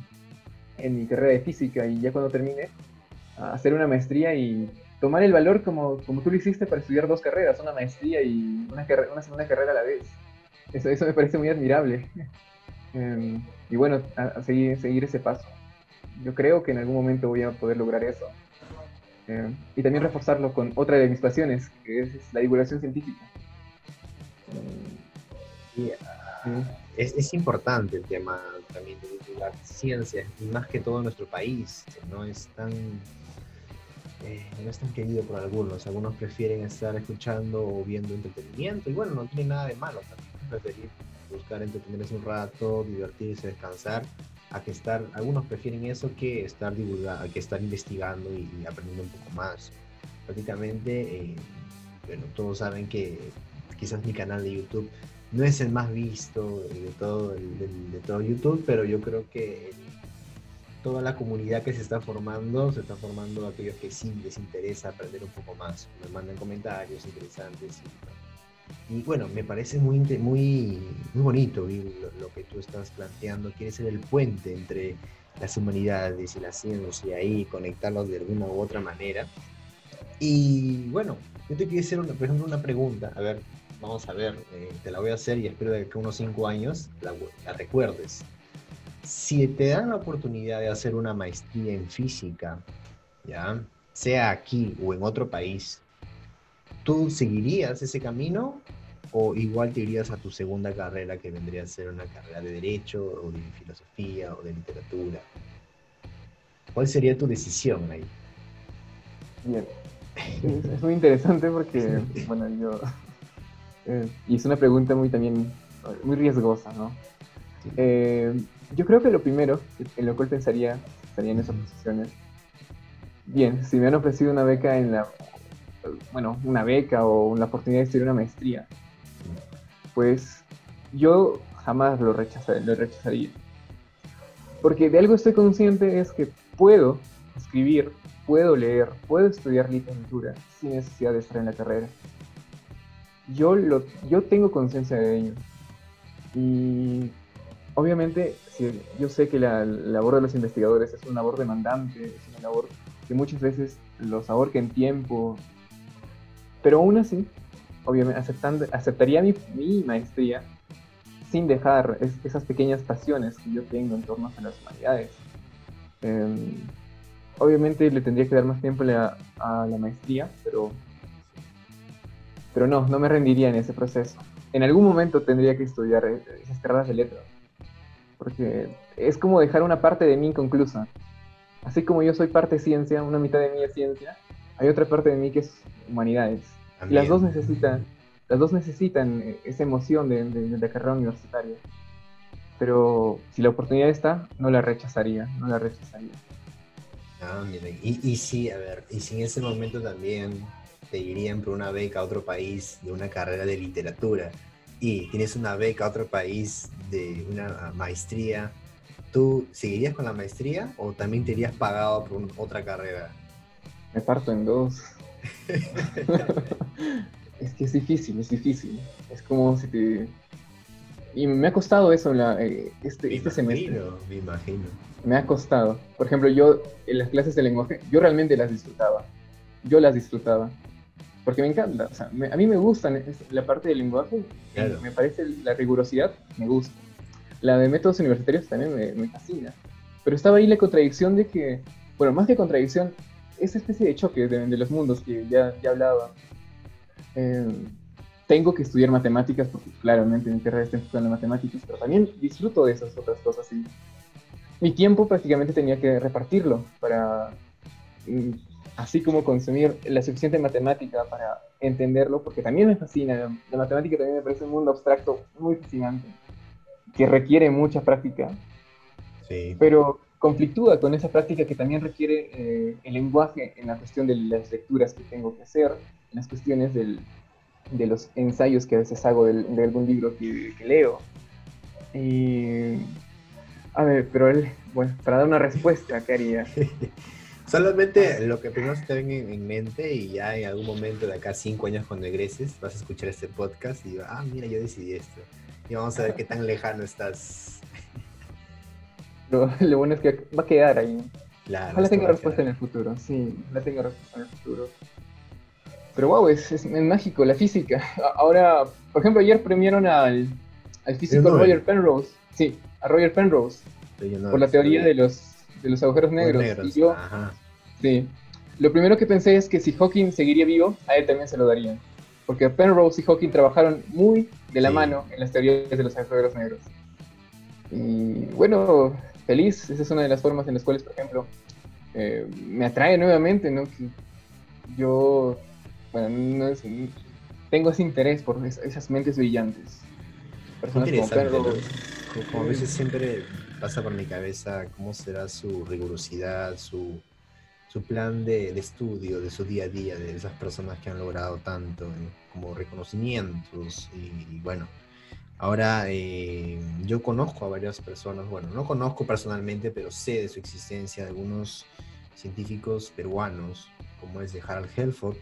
en mi carrera de física y ya cuando termine, hacer una maestría y tomar el valor como, como tú lo hiciste para estudiar dos carreras, una maestría y una, una segunda carrera a la vez. Eso, eso me parece muy admirable. Em, y bueno, a, seguir, seguir ese paso yo creo que en algún momento voy a poder lograr eso. Eh, y también reforzarlo con otra de mis pasiones, que es, la divulgación científica. es, es, importante el tema también de divulgar ciencia, y más que todo en nuestro país, no es tan eh, no es tan querido por algunos. Algunos prefieren estar escuchando o viendo entretenimiento, y bueno, no tiene nada de malo también. Preferir buscar entretenerse un rato, divertirse, descansar, a que estar, algunos prefieren eso que estar divulgando, que estar investigando y, aprendiendo un poco más. Prácticamente, eh, bueno, todos saben que quizás mi canal de YouTube no es el más visto de todo, de, todo YouTube, pero yo creo que toda la comunidad que se está formando, se está formando aquellos que sí les interesa aprender un poco más. Me mandan comentarios interesantes y y bueno, me parece muy, muy, muy bonito lo, que tú estás planteando. Quieres ser el puente entre las humanidades y la ciencia y conectarlos de alguna u otra manera. Y bueno, yo te quería hacer, una, por ejemplo, una pregunta. A ver, vamos a ver, eh, te la voy a hacer y espero que unos cinco años la, la recuerdes. Si te dan la oportunidad de hacer una maestría en física, ¿ya? sea aquí o en otro país, ¿tú seguirías ese camino o igual te irías a tu segunda carrera que vendría a ser una carrera de derecho o de filosofía o de literatura? ¿Cuál sería tu decisión ahí? Bien, es, muy interesante porque, bueno, yo... Eh, y es una pregunta muy también, muy riesgosa, ¿no? Eh, yo creo que lo primero en lo cual pensaría, estaría en esas posiciones, bien, si me han ofrecido una beca en la, bueno, una beca o la oportunidad de estudiar una maestría, pues yo jamás lo, lo rechazaría. Porque de algo estoy consciente es que puedo escribir, puedo leer, puedo estudiar literatura sin necesidad de estar en la carrera. Yo, lo, yo tengo conciencia de ello. Y obviamente yo sé que la, labor de los investigadores es una labor demandante, es una labor que muchas veces los ahorca en tiempo, pero aún así obviamente aceptando, aceptaría mi, mi maestría sin dejar esas pequeñas pasiones que yo tengo en torno a las humanidades. Em, obviamente le tendría que dar más tiempo a la maestría, pero, pero no, no me rendiría en ese proceso. En algún momento tendría que estudiar eh, esas carreras de letras, porque es como dejar una parte de mí inconclusa. Así como yo soy parte ciencia, una mitad de mí es ciencia, hay otra parte de mí que es humanidades. Y las dos necesitan, las dos necesitan eh, esa emoción de, la carrera universitaria. Pero si la oportunidad está, no la rechazaría, no la rechazaría. Ah, miren, y, y sí, a ver, y si en ese momento también te irían por una beca a otro país de una carrera de literatura y tienes una beca a otro país de una maestría, ¿tú seguirías con la maestría o también te irías pagado por otra carrera? Me parto en dos. es que es difícil, es difícil. Es como si te... Y me ha costado eso la, eh, este, este semestre. Me imagino. Me ha costado. Por ejemplo, yo en las clases de lenguaje, yo realmente las disfrutaba. Yo las disfrutaba. Porque me encanta. O sea, a mí me gusta la parte del lenguaje. Me parece la rigurosidad, me gusta. La de métodos universitarios también me, me fascina. Pero estaba ahí la contradicción de que, bueno, más que contradicción, esa especie de choque de, los mundos que ya, ya hablaba. Eh, tengo que estudiar matemáticas porque claramente mi carrera está enfocada en matemáticas, pero también disfruto de esas otras cosas. Y mi tiempo prácticamente tenía que repartirlo para, mm, así como consumir la suficiente matemática para entenderlo, porque también me fascina. La matemática también me parece un mundo abstracto muy fascinante, que requiere mucha práctica. Sí. Pero conflictúa con esa práctica que también requiere eh, el lenguaje en la cuestión de las lecturas que tengo que hacer, las cuestiones del, de los ensayos que a veces hago de algún libro que, leo. Y, a ver, pero él, bueno, para dar una respuesta, ¿qué haría? Solamente lo que primero se te venga en mente y ya en algún momento de acá cinco años cuando egreses vas a escuchar este podcast y ah, mira, yo decidí esto. Y vamos a ver qué tan lejano estás Lo, bueno es que va a quedar ahí. Claro, Ojalá tenga respuesta en el futuro, sí, la tenga respuesta en el futuro. Pero wow, es, es, mágico, la física. Ahora, por ejemplo, ayer premiaron al, al físico Roger Penrose. Sí, a Roger Penrose. por la teoría de los, de los agujeros negros. y yo, sí. Lo primero que pensé es que si Hawking seguiría vivo, a él también se lo darían. Porque Penrose y Hawking trabajaron muy de la mano en las teorías de los agujeros negros. Y bueno, feliz. Esa es una de las formas en las cuales, por ejemplo, eh, me atrae nuevamente, ¿no? Que yo, bueno, no es, tengo ese interés por esas mentes brillantes. Personas como Pedro. Como, a veces siempre pasa por mi cabeza cómo será su rigurosidad, su, su plan de, de, estudio, de su día a día, de esas personas que han logrado tanto, como reconocimientos y bueno, Ahora, eh, yo conozco a varias personas, bueno, no conozco personalmente, pero sé de su existencia, de algunos científicos peruanos, como es de Harald Helford,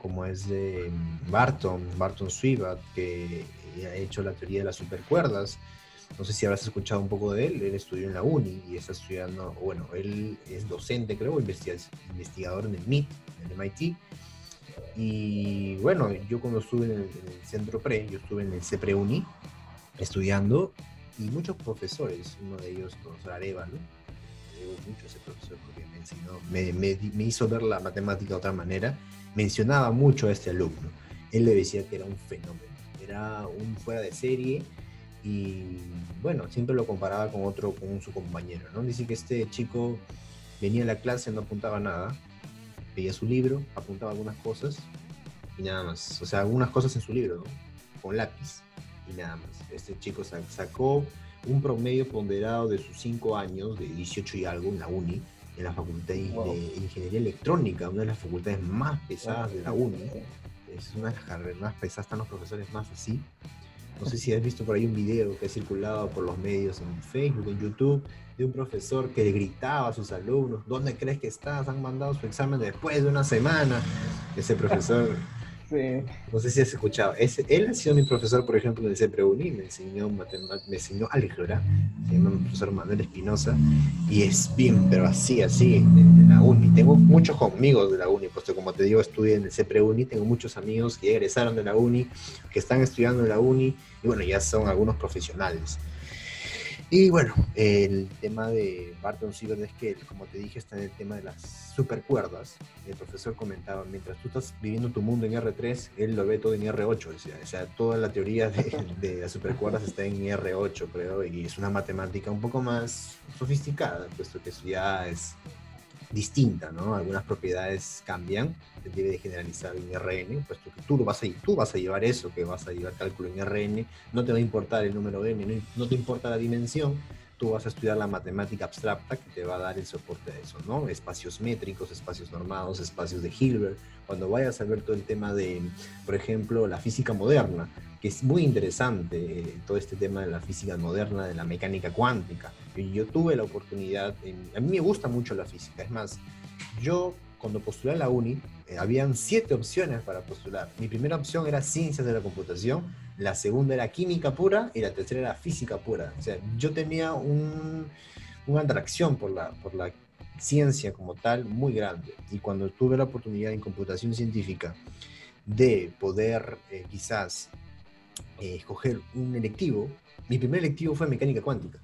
como es de Barton, Barton Swibat, que ha hecho la teoría de las supercuerdas. No sé si habrás escuchado un poco de él, él estudió en la uni y está estudiando, bueno, él es docente, creo, investigador en el MIT, en el MIT, Y bueno, yo cuando estuve en el, centro pre, yo estuve en el CEPREUNI estudiando y muchos profesores, uno de ellos, el profesor Arevalo, me mucho ese profesor porque me enseñó, me, me, me, hizo ver la matemática de otra manera, mencionaba mucho a este alumno. Él le decía que era un fenómeno, era un fuera de serie y bueno, siempre lo comparaba con otro, con su compañero, ¿no? Dice que este chico venía a la clase, no apuntaba nada, veía su libro, apuntaba algunas cosas y nada más. O sea, algunas cosas en su libro. Con lápiz y nada más. Este chico sacó un promedio ponderado de sus 5 años, de 18 y algo, en la uni, en la Facultad de Ingeniería Electrónica, una de las facultades más pesadas de la uni. Es una de las carreras más pesadas, están los profesores más así. No sé si has visto por ahí un video que ha circulado por los medios en Facebook, en YouTube, de un profesor que gritaba a sus alumnos, ¿dónde crees que estás? Han mandado su examen después de una semana. Ese profesor no sé si has escuchado. él ha sido mi profesor, por ejemplo, en el CEPREUNI, me enseñó, me enseñó álgebra, se llama el profesor Manuel Espinosa, y es bien, pero así, así, en, la uni. Tengo muchos amigos de la uni, puesto como te digo, estudié en el CEPREUNI, tengo muchos amigos que egresaron de la uni, que están estudiando en la uni, y bueno, ya son algunos profesionales. Y bueno, el tema de Barton Siebert es que, como te dije, está en el tema de las supercuerdas. El profesor comentaba, mientras tú estás viviendo tu mundo en R3, él lo ve todo en R8. O sea, toda la teoría de, las supercuerdas está en R8, creo, y es una matemática un poco más sofisticada, puesto que ya es distinta, ¿no? Algunas propiedades cambian, se debe de generalizar en RN, puesto que tú, lo vas a, tú vas a llevar eso, que vas a llevar cálculo en RN, no te va a importar el número n, no, no te importa la dimensión, tú vas a estudiar la matemática abstracta que te va a dar el soporte a eso, ¿no? Espacios métricos, espacios normados, espacios de Hilbert. Cuando vayas a ver todo el tema de, por ejemplo, la física moderna, que es muy interesante eh, todo este tema de la física moderna, de la mecánica cuántica. Yo tuve la oportunidad, a mí me gusta mucho la física, es más, yo cuando postulé a la uni, eh, habían siete opciones para postular. Mi primera opción era ciencias de la computación, la segunda era química pura y la tercera era física pura. O sea, yo tenía un, una atracción por la, por la ciencia como tal muy grande. Y cuando tuve la oportunidad en computación científica de poder eh, quizás eh, escoger un electivo, mi primer electivo fue mecánica cuántica.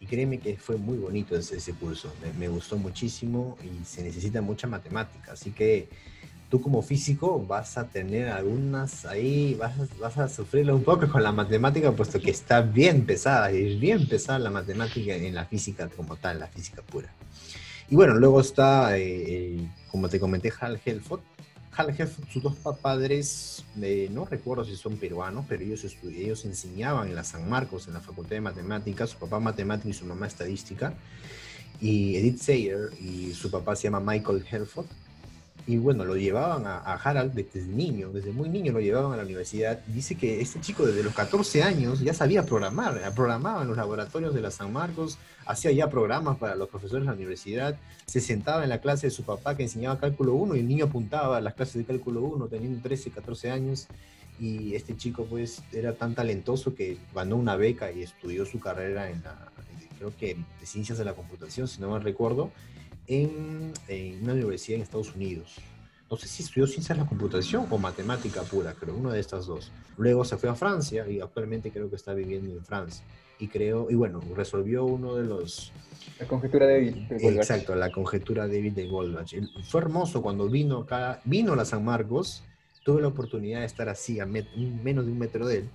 Y créeme que fue muy bonito ese, ese curso, me, gustó muchísimo y se necesita mucha matemática. Así que tú como físico vas a tener algunas ahí, vas, vas a sufrirlo un poco con la matemática, puesto que está bien pesada, y bien pesada la matemática en la física como tal, la física pura. Y bueno, luego está, eh, como te comenté, Hal Helford, sus dos padres, no recuerdo si son peruanos, pero ellos, ellos enseñaban en la San Marcos, en la Facultad de Matemáticas, su papá matemático y su mamá estadística. Y Edith Sayer y su papá se llama Michael Helford y bueno, lo llevaban a, Harald desde niño, desde muy niño lo llevaban a la universidad. Dice que este chico desde los 14 años ya sabía programar, programaba en los laboratorios de la San Marcos, hacía ya programas para los profesores de la universidad, se sentaba en la clase de su papá que enseñaba cálculo 1 y el niño apuntaba a las clases de cálculo 1 teniendo 13, 14 años y este chico pues era tan talentoso que ganó una beca y estudió su carrera en la, creo que de ciencias de la computación, si no mal recuerdo, en, una universidad en Estados Unidos. No sé si estudió ciencias de la computación o matemática pura, creo, una de estas dos. Luego se fue a Francia y actualmente creo que está viviendo en Francia. Y creo, y bueno, resolvió uno de los... La conjetura de Exacto, la conjetura David de Goldbach. Fue hermoso cuando vino acá, vino a la San Marcos, tuve la oportunidad de estar así, a menos de un metro de él,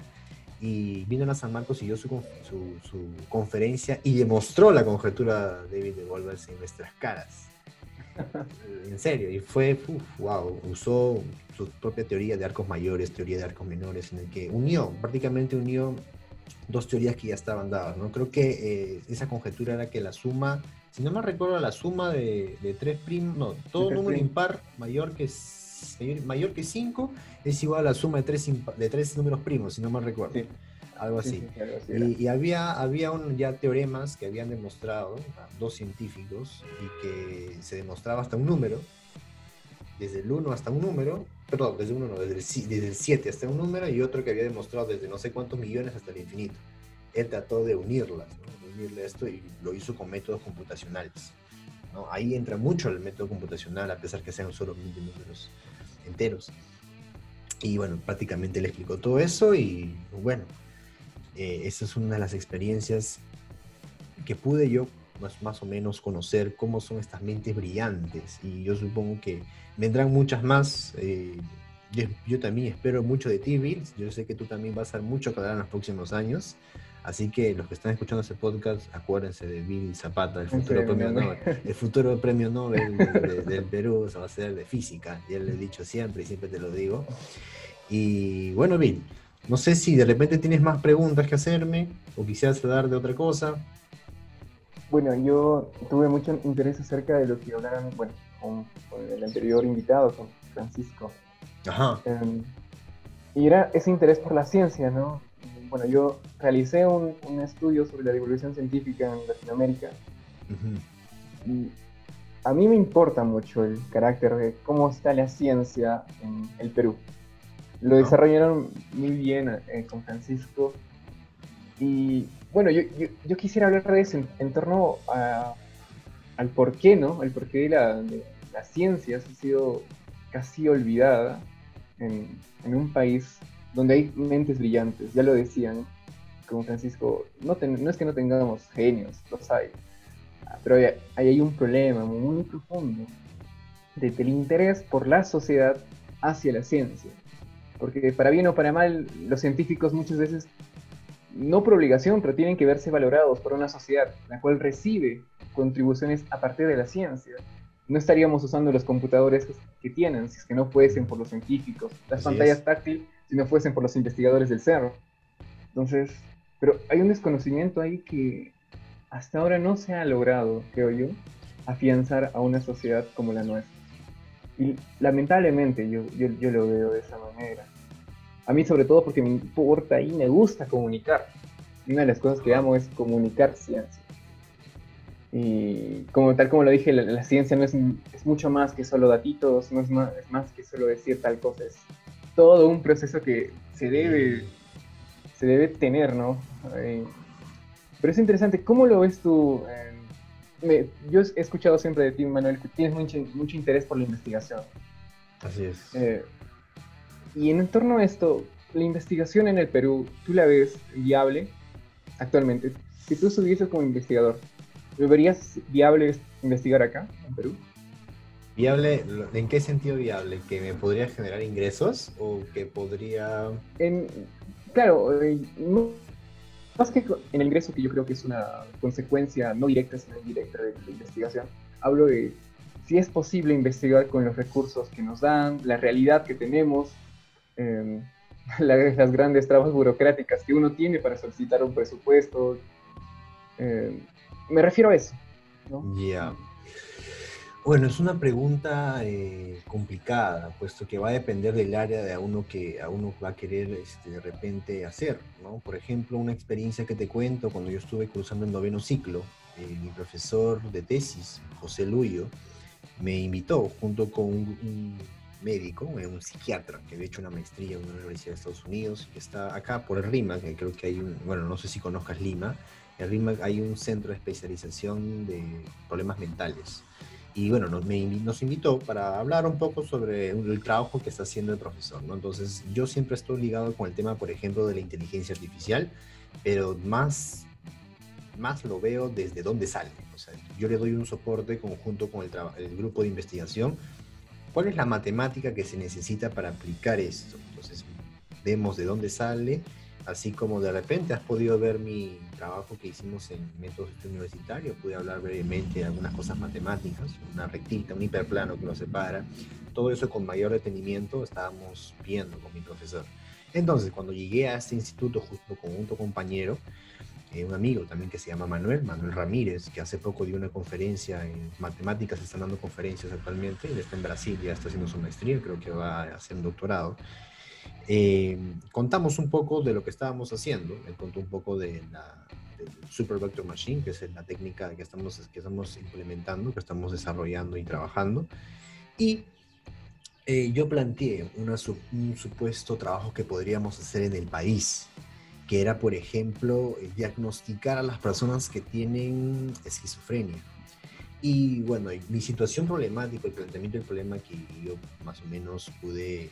y vino a San Marcos y dio su, su, conferencia y demostró la conjetura de David de Wolvers en nuestras caras. en serio, y fue, wow, usó su propia teoría de arcos mayores, teoría de arcos menores, en el que unió, prácticamente unió dos teorías que ya estaban dadas, ¿no? Creo que eh, esa conjetura era que la suma, si no me recuerdo, la suma de, de tres primos, no, todo número impar mayor que mayor que 5 es igual a la suma de tres, de tres números primos, si no me recuerdo. Algo así. y, había, había un, ya teoremas que habían demostrado dos científicos y que se demostraba hasta un número, desde el 1 hasta un número, perdón, desde, uno, no, desde, el, desde el 7 hasta un número y otro que había demostrado desde no sé cuántos millones hasta el infinito. Él trató de unirlas, unirle esto y lo hizo con métodos computacionales. ¿no? Ahí entra mucho el método computacional, a pesar que sean solo mil números. Enteros. Y bueno, prácticamente le explicó todo eso y bueno, eh, esa es una de las experiencias que pude yo más, más o menos conocer cómo son estas mentes brillantes y yo supongo que vendrán muchas más. Eh, yo, también espero mucho de ti, Bill. Yo sé que tú también vas a hacer mucho que hablar en los próximos años. Así que los que están escuchando este podcast, acuérdense de Bill Zapata, el futuro premio Nobel. El futuro premio Nobel del Perú se va a ser de física. Ya lo he dicho siempre y siempre te lo digo. Y bueno, Bill, no sé si de repente tienes más preguntas que hacerme o quisieras hablar de otra cosa. Bueno, yo tuve mucho interés acerca de lo que hablaron, bueno, con, el anterior invitado, con Francisco. Ajá. Em, y era ese interés por la ciencia, ¿no? Bueno, yo realicé un, un estudio sobre la divulgación científica en Latinoamérica. Y a mí me importa mucho el carácter de cómo está la ciencia en el Perú. Lo desarrollaron muy bien eh, con Francisco. Y bueno, yo, yo, quisiera hablar de eso en, torno a, al por qué, ¿no? El porqué de la, de la ciencia ha sido casi olvidada en, en, un país donde hay mentes brillantes. Ya lo decían, como Francisco, no, no es que no tengamos genios, los hay. Pero hay, hay un problema muy profundo del interés por la sociedad hacia la ciencia. Porque para bien o para mal, los científicos muchas veces, no por obligación, pero tienen que verse valorados por una sociedad, la cual recibe contribuciones a partir de la ciencia. No estaríamos usando los computadores que tienen si es que no fuesen por los científicos, las pantallas táctiles si no fuesen por los investigadores del cerro. Entonces, pero hay un desconocimiento ahí que hasta ahora no se ha logrado, creo yo, afianzar a una sociedad como la nuestra. Y lamentablemente yo, yo, yo, lo veo de esa manera. A mí sobre todo porque me importa y me gusta comunicar. Y una de las cosas que amo es comunicar ciencia. Y como tal como lo dije, la, ciencia no es, es, mucho más que solo datitos, no es más, es más que solo decir tal cosa, es todo un proceso que se debe, se debe tener, ¿no? Eh, pero es interesante, ¿cómo lo ves tú? yo he escuchado siempre de ti, Manuel, que tienes mucho, mucho interés por la investigación. Así es. Eh, y en torno a esto, la investigación en el Perú, ¿tú la ves viable actualmente? Si tú estuvieses como investigador, ¿lo verías viable investigar acá, en Perú? ¿Viable? ¿En qué sentido viable? ¿Que me podría generar ingresos o que podría...? En, claro, eh, más que en el ingreso, que yo creo que es una consecuencia no directa, sino indirecta de la investigación, hablo de si es posible investigar con los recursos que nos dan, la realidad que tenemos, em, las grandes trabas burocráticas que uno tiene para solicitar un presupuesto. Em, me refiero a eso. Ya. Bueno, es una pregunta eh, complicada, puesto que va a depender del área de a uno que a uno va a querer este, de repente hacer, ¿no? Por ejemplo, una experiencia que te cuento cuando yo estuve cruzando el noveno ciclo, eh, mi profesor de tesis, José Luyo, me invitó junto con un, médico, eh, un psiquiatra que había hecho una maestría en una universidad de Estados Unidos, que está acá por el RIMA, que creo que hay un, bueno, no sé si conozcas Lima, en RIMA hay un centro de especialización de problemas mentales y bueno, nos, nos invitó para hablar un poco sobre el trabajo que está haciendo el profesor, ¿no? Entonces, yo siempre estoy ligado con el tema, por ejemplo, de la inteligencia artificial, pero más, más lo veo desde dónde sale. O sea, yo le doy un soporte conjunto con el, el grupo de investigación. ¿Cuál es la matemática que se necesita para aplicar esto? Entonces, vemos de dónde sale así como de repente has podido ver mi trabajo que hicimos en métodos universitario, pude hablar brevemente de algunas cosas matemáticas, una rectita, un hiperplano que lo separa, todo eso con mayor detenimiento estábamos viendo con mi profesor. Entonces, cuando llegué a este instituto justo con un compañero, eh, un amigo también que se llama Manuel, Manuel Ramírez, que hace poco dio una conferencia en matemáticas, están dando conferencias actualmente, él está en Brasil, ya está haciendo su maestría, creo que va a hacer un doctorado. Eh, contamos un poco de lo que estábamos haciendo. Él contó un poco de la Super Vector Machine, que es la técnica que estamos, que estamos implementando, que estamos desarrollando y trabajando. Y eh, yo planteé una, un supuesto trabajo que podríamos hacer en el país, que era, por ejemplo, diagnosticar a las personas que tienen esquizofrenia. Y bueno, mi situación problemática, el planteamiento del problema que yo más o menos pude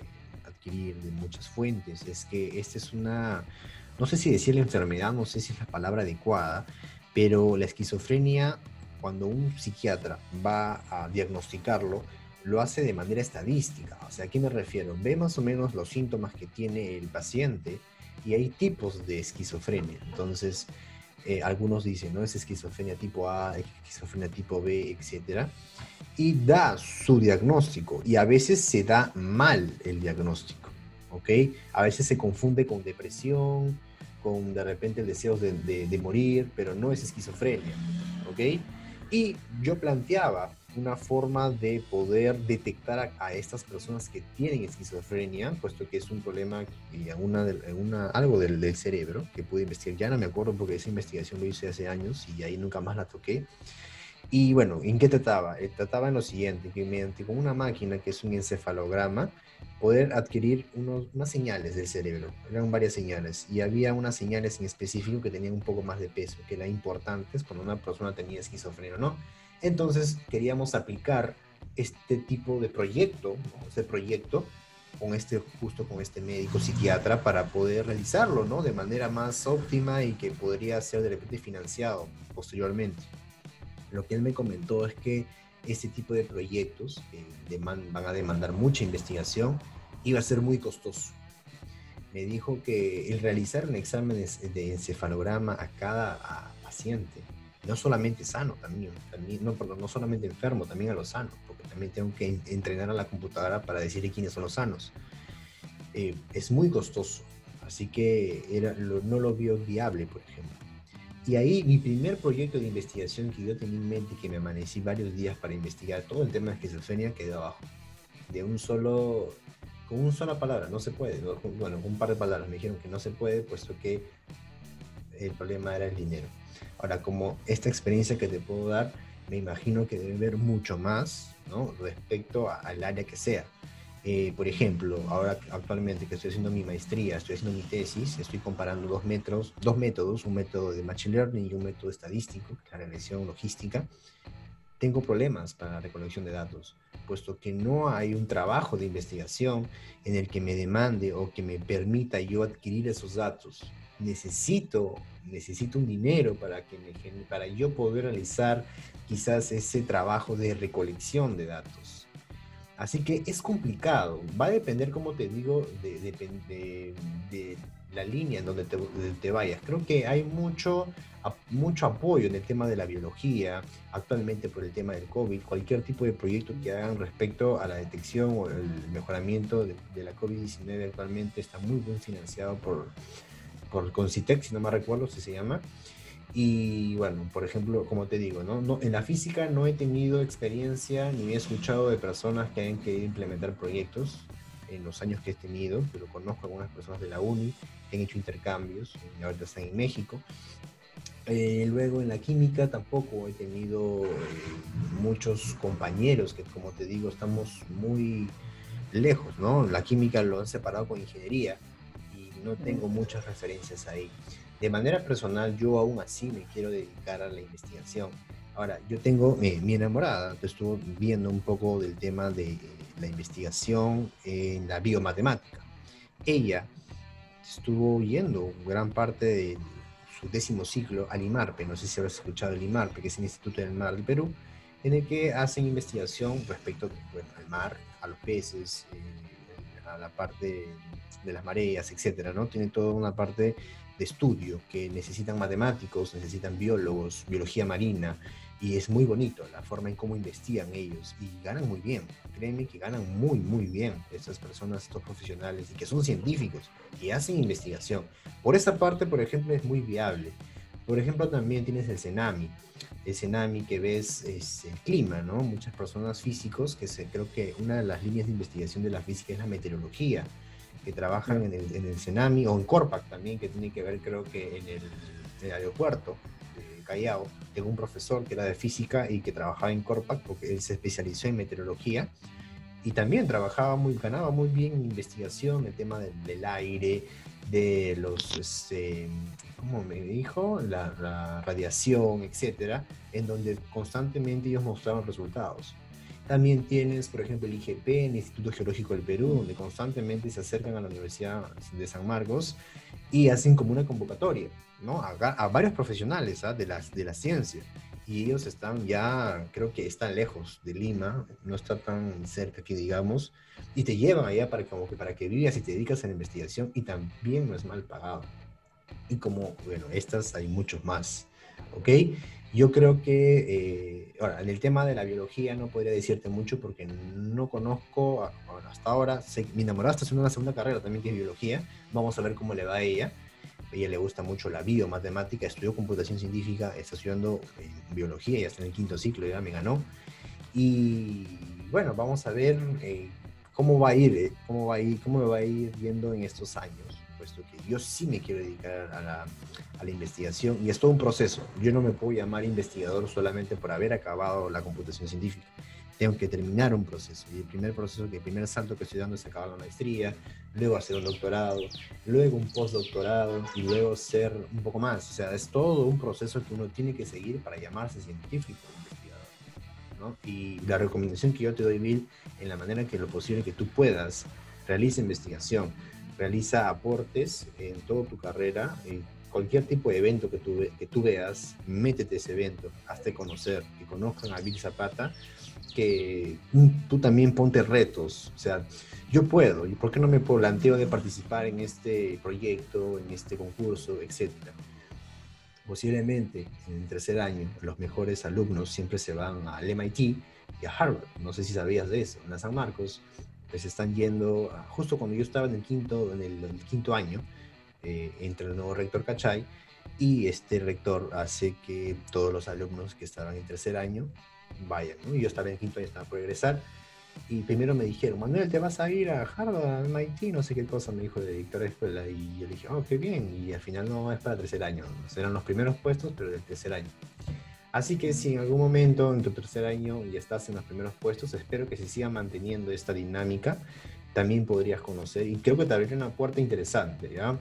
de muchas fuentes es que esta es una, no sé si decir la enfermedad, no sé si es la palabra adecuada, pero la esquizofrenia, cuando un psiquiatra va a diagnosticarlo, lo hace de manera estadística. O sea, ¿a qué me refiero? Ve más o menos los síntomas que tiene el paciente y hay tipos de esquizofrenia. Entonces, eh, algunos dicen, ¿no? Es esquizofrenia tipo A, esquizofrenia tipo B, etc. Y da su diagnóstico y a veces se da mal el diagnóstico, ¿ok? A veces se confunde con depresión, con de repente el deseo de, de morir, pero no es esquizofrenia, ¿ok? Y yo planteaba una forma de poder detectar a, estas personas que tienen esquizofrenia, puesto que es un problema y una, una, algo del, cerebro que pude investigar. Ya no me acuerdo porque esa investigación lo hice hace años y ahí nunca más la toqué. Y bueno, ¿en qué trataba? Eh, trataba en lo siguiente, que mediante con una máquina que es un encefalograma, poder adquirir unas señales del cerebro. Eran varias señales y había unas señales en específico que tenían un poco más de peso, que eran importantes cuando una persona tenía esquizofrenia o no entonces queríamos aplicar este tipo de proyecto, este proyecto con este justo con este médico psiquiatra para poder realizarlo, ¿no? De manera más óptima y que podría ser de repente financiado posteriormente. Lo que él me comentó es que este tipo de proyectos que van a demandar mucha investigación iba a ser muy costoso. Me dijo que el realizar un examen de encefalograma a cada paciente no solamente sano, también, también no, perdón, no solamente enfermo, también a los sanos, porque también tengo que entrenar a la computadora para decirle quiénes son los sanos. Eh, es muy costoso, así que era, no lo vio viable, por ejemplo. Y ahí mi primer proyecto de investigación que yo tenía en mente, que me amanecí varios días para investigar todo el tema de esquizofrenia, quedó abajo. De un solo, con una sola palabra, no se puede. Bueno, un par de palabras me dijeron que no se puede, puesto que el problema era el dinero. Ahora, como esta experiencia que te puedo dar, me imagino que debe haber mucho más ¿no? respecto al área que sea. Eh, por ejemplo, ahora actualmente que estoy haciendo mi maestría, estoy haciendo mi tesis, estoy comparando dos, metros, dos métodos, un método de Machine Learning y un método estadístico, la regresión logística. Tengo problemas para la recolección de datos, puesto que no hay un trabajo de investigación en el que me demande o que me permita yo adquirir esos datos necesito, necesito un dinero para, que para yo poder realizar quizás ese trabajo de recolección de datos. Así que es complicado, va a depender, como te digo, de, de, la línea en donde te, vayas. Creo que hay mucho, mucho apoyo en el tema de la biología, actualmente por el tema del COVID, cualquier tipo de proyecto que hagan respecto a la detección o el mejoramiento de, de la COVID-19 actualmente está muy bien financiado por, por Concitec, si no me recuerdo si se llama. Y bueno, por ejemplo, como te digo, ¿no? ¿no? en la física no he tenido experiencia ni he escuchado de personas que hayan querido implementar proyectos en los años que he tenido, pero conozco algunas personas de la uni que han hecho intercambios y ahorita están en México. Eh, luego en la química tampoco he tenido eh, muchos compañeros que, como te digo, estamos muy lejos, ¿no? La química lo han separado con ingeniería no tengo muchas referencias ahí. De manera personal, yo aún así me quiero dedicar a la investigación. Ahora, yo tengo eh, mi enamorada, te estuvo viendo un poco del tema de la investigación en la biomatemática. Ella estuvo yendo gran parte de su décimo ciclo al IMARPE, no sé si habrás escuchado el IMARPE, que es el Instituto del Mar del Perú, en el que hacen investigación respecto al mar, a los peces, eh, la parte de las mareas, etcétera, ¿no? Tiene toda una parte de estudio que necesitan matemáticos, necesitan biólogos, biología marina, y es muy bonito la forma en cómo investigan ellos y ganan muy bien. Créeme que ganan muy, muy bien estas personas, estos profesionales y que son científicos y hacen investigación. Por esa parte, por ejemplo, es muy viable. Por ejemplo, también tienes el Cenami. El Cenami que ves es el clima, ¿no? Muchas personas físicos, que se, creo que una de las líneas de investigación de la física es la meteorología que trabajan en el, en el Senami o en Corpac también, que tiene que ver creo que en el, aeropuerto de Callao. Tengo un profesor que era de física y que trabajaba en Corpac porque él se especializó en meteorología y también trabajaba muy, ganaba muy bien en investigación, el tema del, aire, de los, este, ¿cómo me dijo? La, radiación, etcétera, en donde constantemente ellos mostraban resultados. También tienes, por ejemplo, el IGP, el Instituto Geológico del Perú, donde constantemente se acercan a la Universidad de San Marcos y hacen como una convocatoria, ¿no? A, varios profesionales ¿ah? de, las, de la ciencia y ellos están ya, creo que están lejos de Lima, no está tan cerca que digamos, y te llevan allá para, como que para que vivas y te dedicas a la investigación y también no es mal pagado. Y como, bueno, estas hay muchos más, ¿ok? Yo creo que, eh, ahora, en el tema de la biología no podría decirte mucho porque no conozco, hasta ahora, sé, mi enamorada está haciendo una segunda carrera también que es biología, vamos a ver cómo le va a ella ella le gusta mucho la biomatemática, estudió computación científica, está estudiando biología, ya está en el quinto ciclo, ya me ganó. Y bueno, vamos a ver eh, cómo va a ir, eh, cómo va a ir, cómo me va a ir viendo en estos años, puesto que yo sí me quiero dedicar a la, a la investigación y es todo un proceso. Yo no me puedo llamar investigador solamente por haber acabado la computación científica tengo que terminar un proceso. Y el primer proceso, el primer salto que estoy dando es acabar la maestría, luego hacer un doctorado, luego un postdoctorado y luego ser un poco más. O sea, es todo un proceso que uno tiene que seguir para llamarse científico, investigador. ¿no? Y la recomendación que yo te doy, Bill, en la manera que lo posible que tú puedas, realiza investigación, realiza aportes en toda tu carrera, cualquier tipo de evento que tú, que tú veas, métete ese evento, hazte conocer, que conozcan a Bill Zapata que tú también ponte retos. O sea, yo puedo, ¿y por qué no me planteo de participar en este proyecto, en este concurso, etcétera? Posiblemente en el tercer año los mejores alumnos siempre se van al MIT y a Harvard. No sé si sabías de eso. En la San Marcos pues están yendo, justo cuando yo estaba en el quinto, en el, quinto año, eh, entre el nuevo rector Cachay y este rector hace que todos los alumnos que estaban en tercer año vayan, ¿no? Yo estaba en quinto año, estaba por regresar. Y primero me dijeron, Manuel, ¿te vas a ir a Harvard, MIT? No sé qué cosa, me dijo el director de escuela. Y yo le dije, oh, qué bien. Y al final no es para tercer año. Serán los primeros puestos, pero del tercer año. Así que si en algún momento en tu tercer año ya estás en los primeros puestos, espero que se siga manteniendo esta dinámica. También podrías conocer, y creo que te abriría una puerta interesante, ¿ya?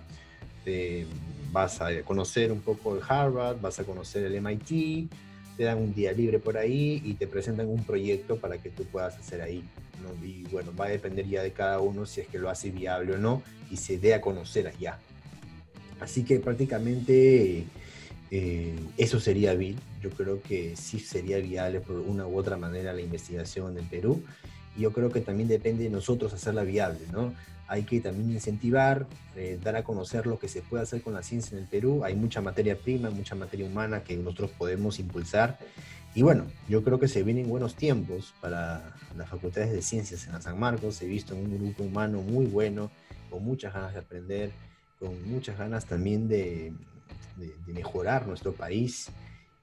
Vas a conocer un poco el Harvard, vas a conocer el MIT, te dan un día libre por ahí y te presentan un proyecto para que tú puedas hacer ahí. Y bueno, va a depender ya de cada uno si es que lo hace viable o no y se dé a conocer allá. Así que prácticamente eh, eso sería Bill. Yo creo que sí sería viable por una u otra manera la investigación en Perú. Y yo creo que también depende de nosotros hacerla viable, ¿no? Hay que también incentivar, eh, dar a conocer lo que se puede hacer con la ciencia en el Perú. Hay mucha materia prima, mucha materia humana que nosotros podemos impulsar. Y bueno, yo creo que se vienen buenos tiempos para las facultades de ciencias en la San Marcos. He visto un grupo humano muy bueno, con muchas ganas de aprender, con muchas ganas también de, de mejorar nuestro país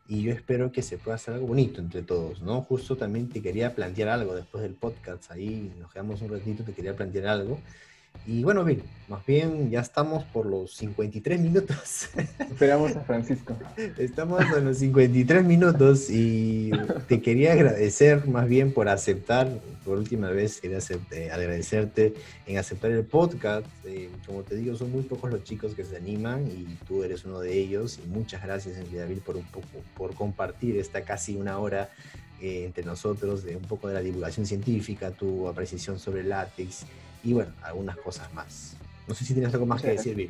y yo espero que se pueda hacer algo bonito entre todos, ¿no? Justo también te quería plantear algo después del podcast, ahí nos quedamos un ratito, te quería plantear algo. Y bueno, Bill, más bien ya estamos por los 53 minutos. Esperamos a Francisco. Estamos en los 53 minutos y te quería agradecer más bien por aceptar, por última vez quería eh, agradecerte en aceptar el podcast. Eh, como te digo, son muy pocos los chicos que se animan y tú eres uno de ellos. Y muchas gracias, Bill, por, un poco, por compartir esta casi una hora eh, entre nosotros de un poco de la divulgación científica, tu apreciación sobre látex y bueno, algunas cosas más. No sé si tienes algo más que decir, Bill.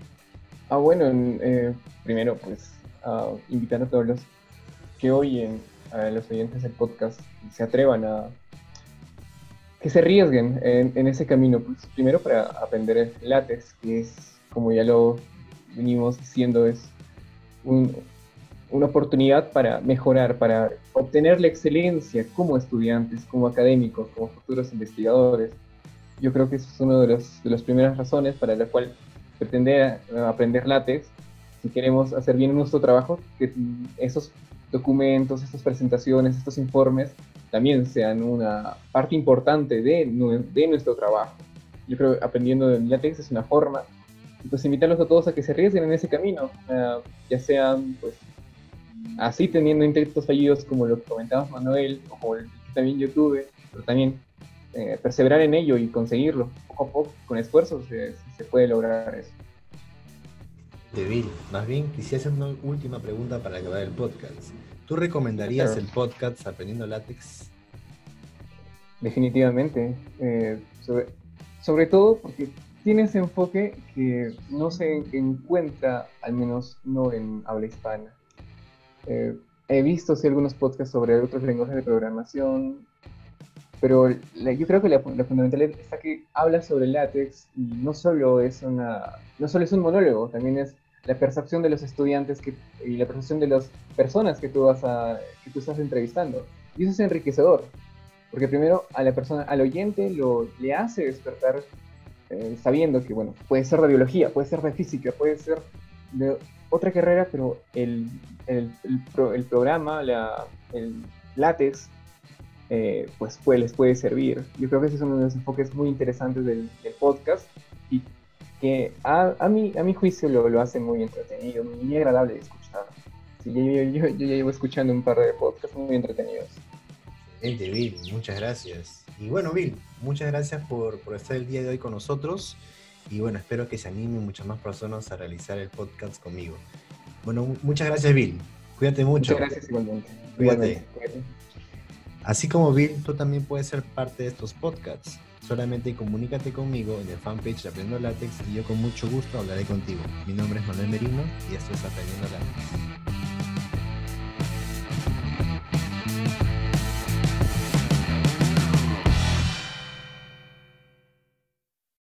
Ah, bueno, eh, primero pues invitar a todos los que oyen, a los oyentes del podcast, se atrevan a que se arriesguen en, ese camino. Pues, primero para aprender el látex, que es, como ya lo venimos diciendo, es una oportunidad para mejorar, para obtener la excelencia como estudiantes, como académicos, como futuros investigadores yo creo que eso es una de, los, de las primeras razones para la cual pretender eh, aprender látex, si queremos hacer bien nuestro trabajo, que esos documentos, estas presentaciones, estos informes también sean una parte importante de, de nuestro trabajo. Yo creo que aprendiendo de látex es una forma. Y pues invitarlos a todos a que se arriesguen en ese camino, eh, ya sean pues así teniendo intentos fallidos como lo que comentaba Manuel, o como el que también yo tuve, pero también eh, perseverar en ello y conseguirlo. Poco a poco, con esfuerzo, se, se puede lograr eso. De Bill, más bien quisiera hacer una última pregunta para acabar el podcast. ¿Tú recomendarías el podcast Aprendiendo Látex? Definitivamente. Eh, sobre, todo porque tiene ese enfoque que no se encuentra, al menos no en habla hispana. Eh, he visto sí, algunos podcasts sobre otros lenguajes de programación, pero yo creo que la, fundamental está que habla sobre látex y no solo es una, no solo es un monólogo, también es la percepción de los estudiantes que, y la percepción de las personas que tú vas a, que tú estás entrevistando. Y eso es enriquecedor, porque primero a la persona, al oyente lo, le hace despertar eh, sabiendo que, bueno, puede ser de biología, puede ser de física, puede ser de otra carrera, pero el, el, el, programa, la, el látex, eh, pues, les puede servir. Yo creo que ese es uno de los enfoques muy interesantes del, del podcast y que a, a, mi, a mi juicio lo, lo hace muy entretenido, muy agradable de escuchar. Sí, yo, yo, yo, ya llevo escuchando un par de podcasts muy entretenidos. Excelente, Bill, muchas gracias. Y bueno, Bill, muchas gracias por, por estar el día de hoy con nosotros. Y bueno, espero que se animen muchas más personas a realizar el podcast conmigo. Bueno, muchas gracias, Bill. Cuídate mucho. Muchas gracias igualmente. Cuídate. Así como Bill, tú también puedes ser parte de estos podcasts. Solamente comunícate conmigo en el fanpage de Aprendiendo Látex y yo con mucho gusto hablaré contigo. Mi nombre es Manuel Merino y esto es Aprendiendo Látex.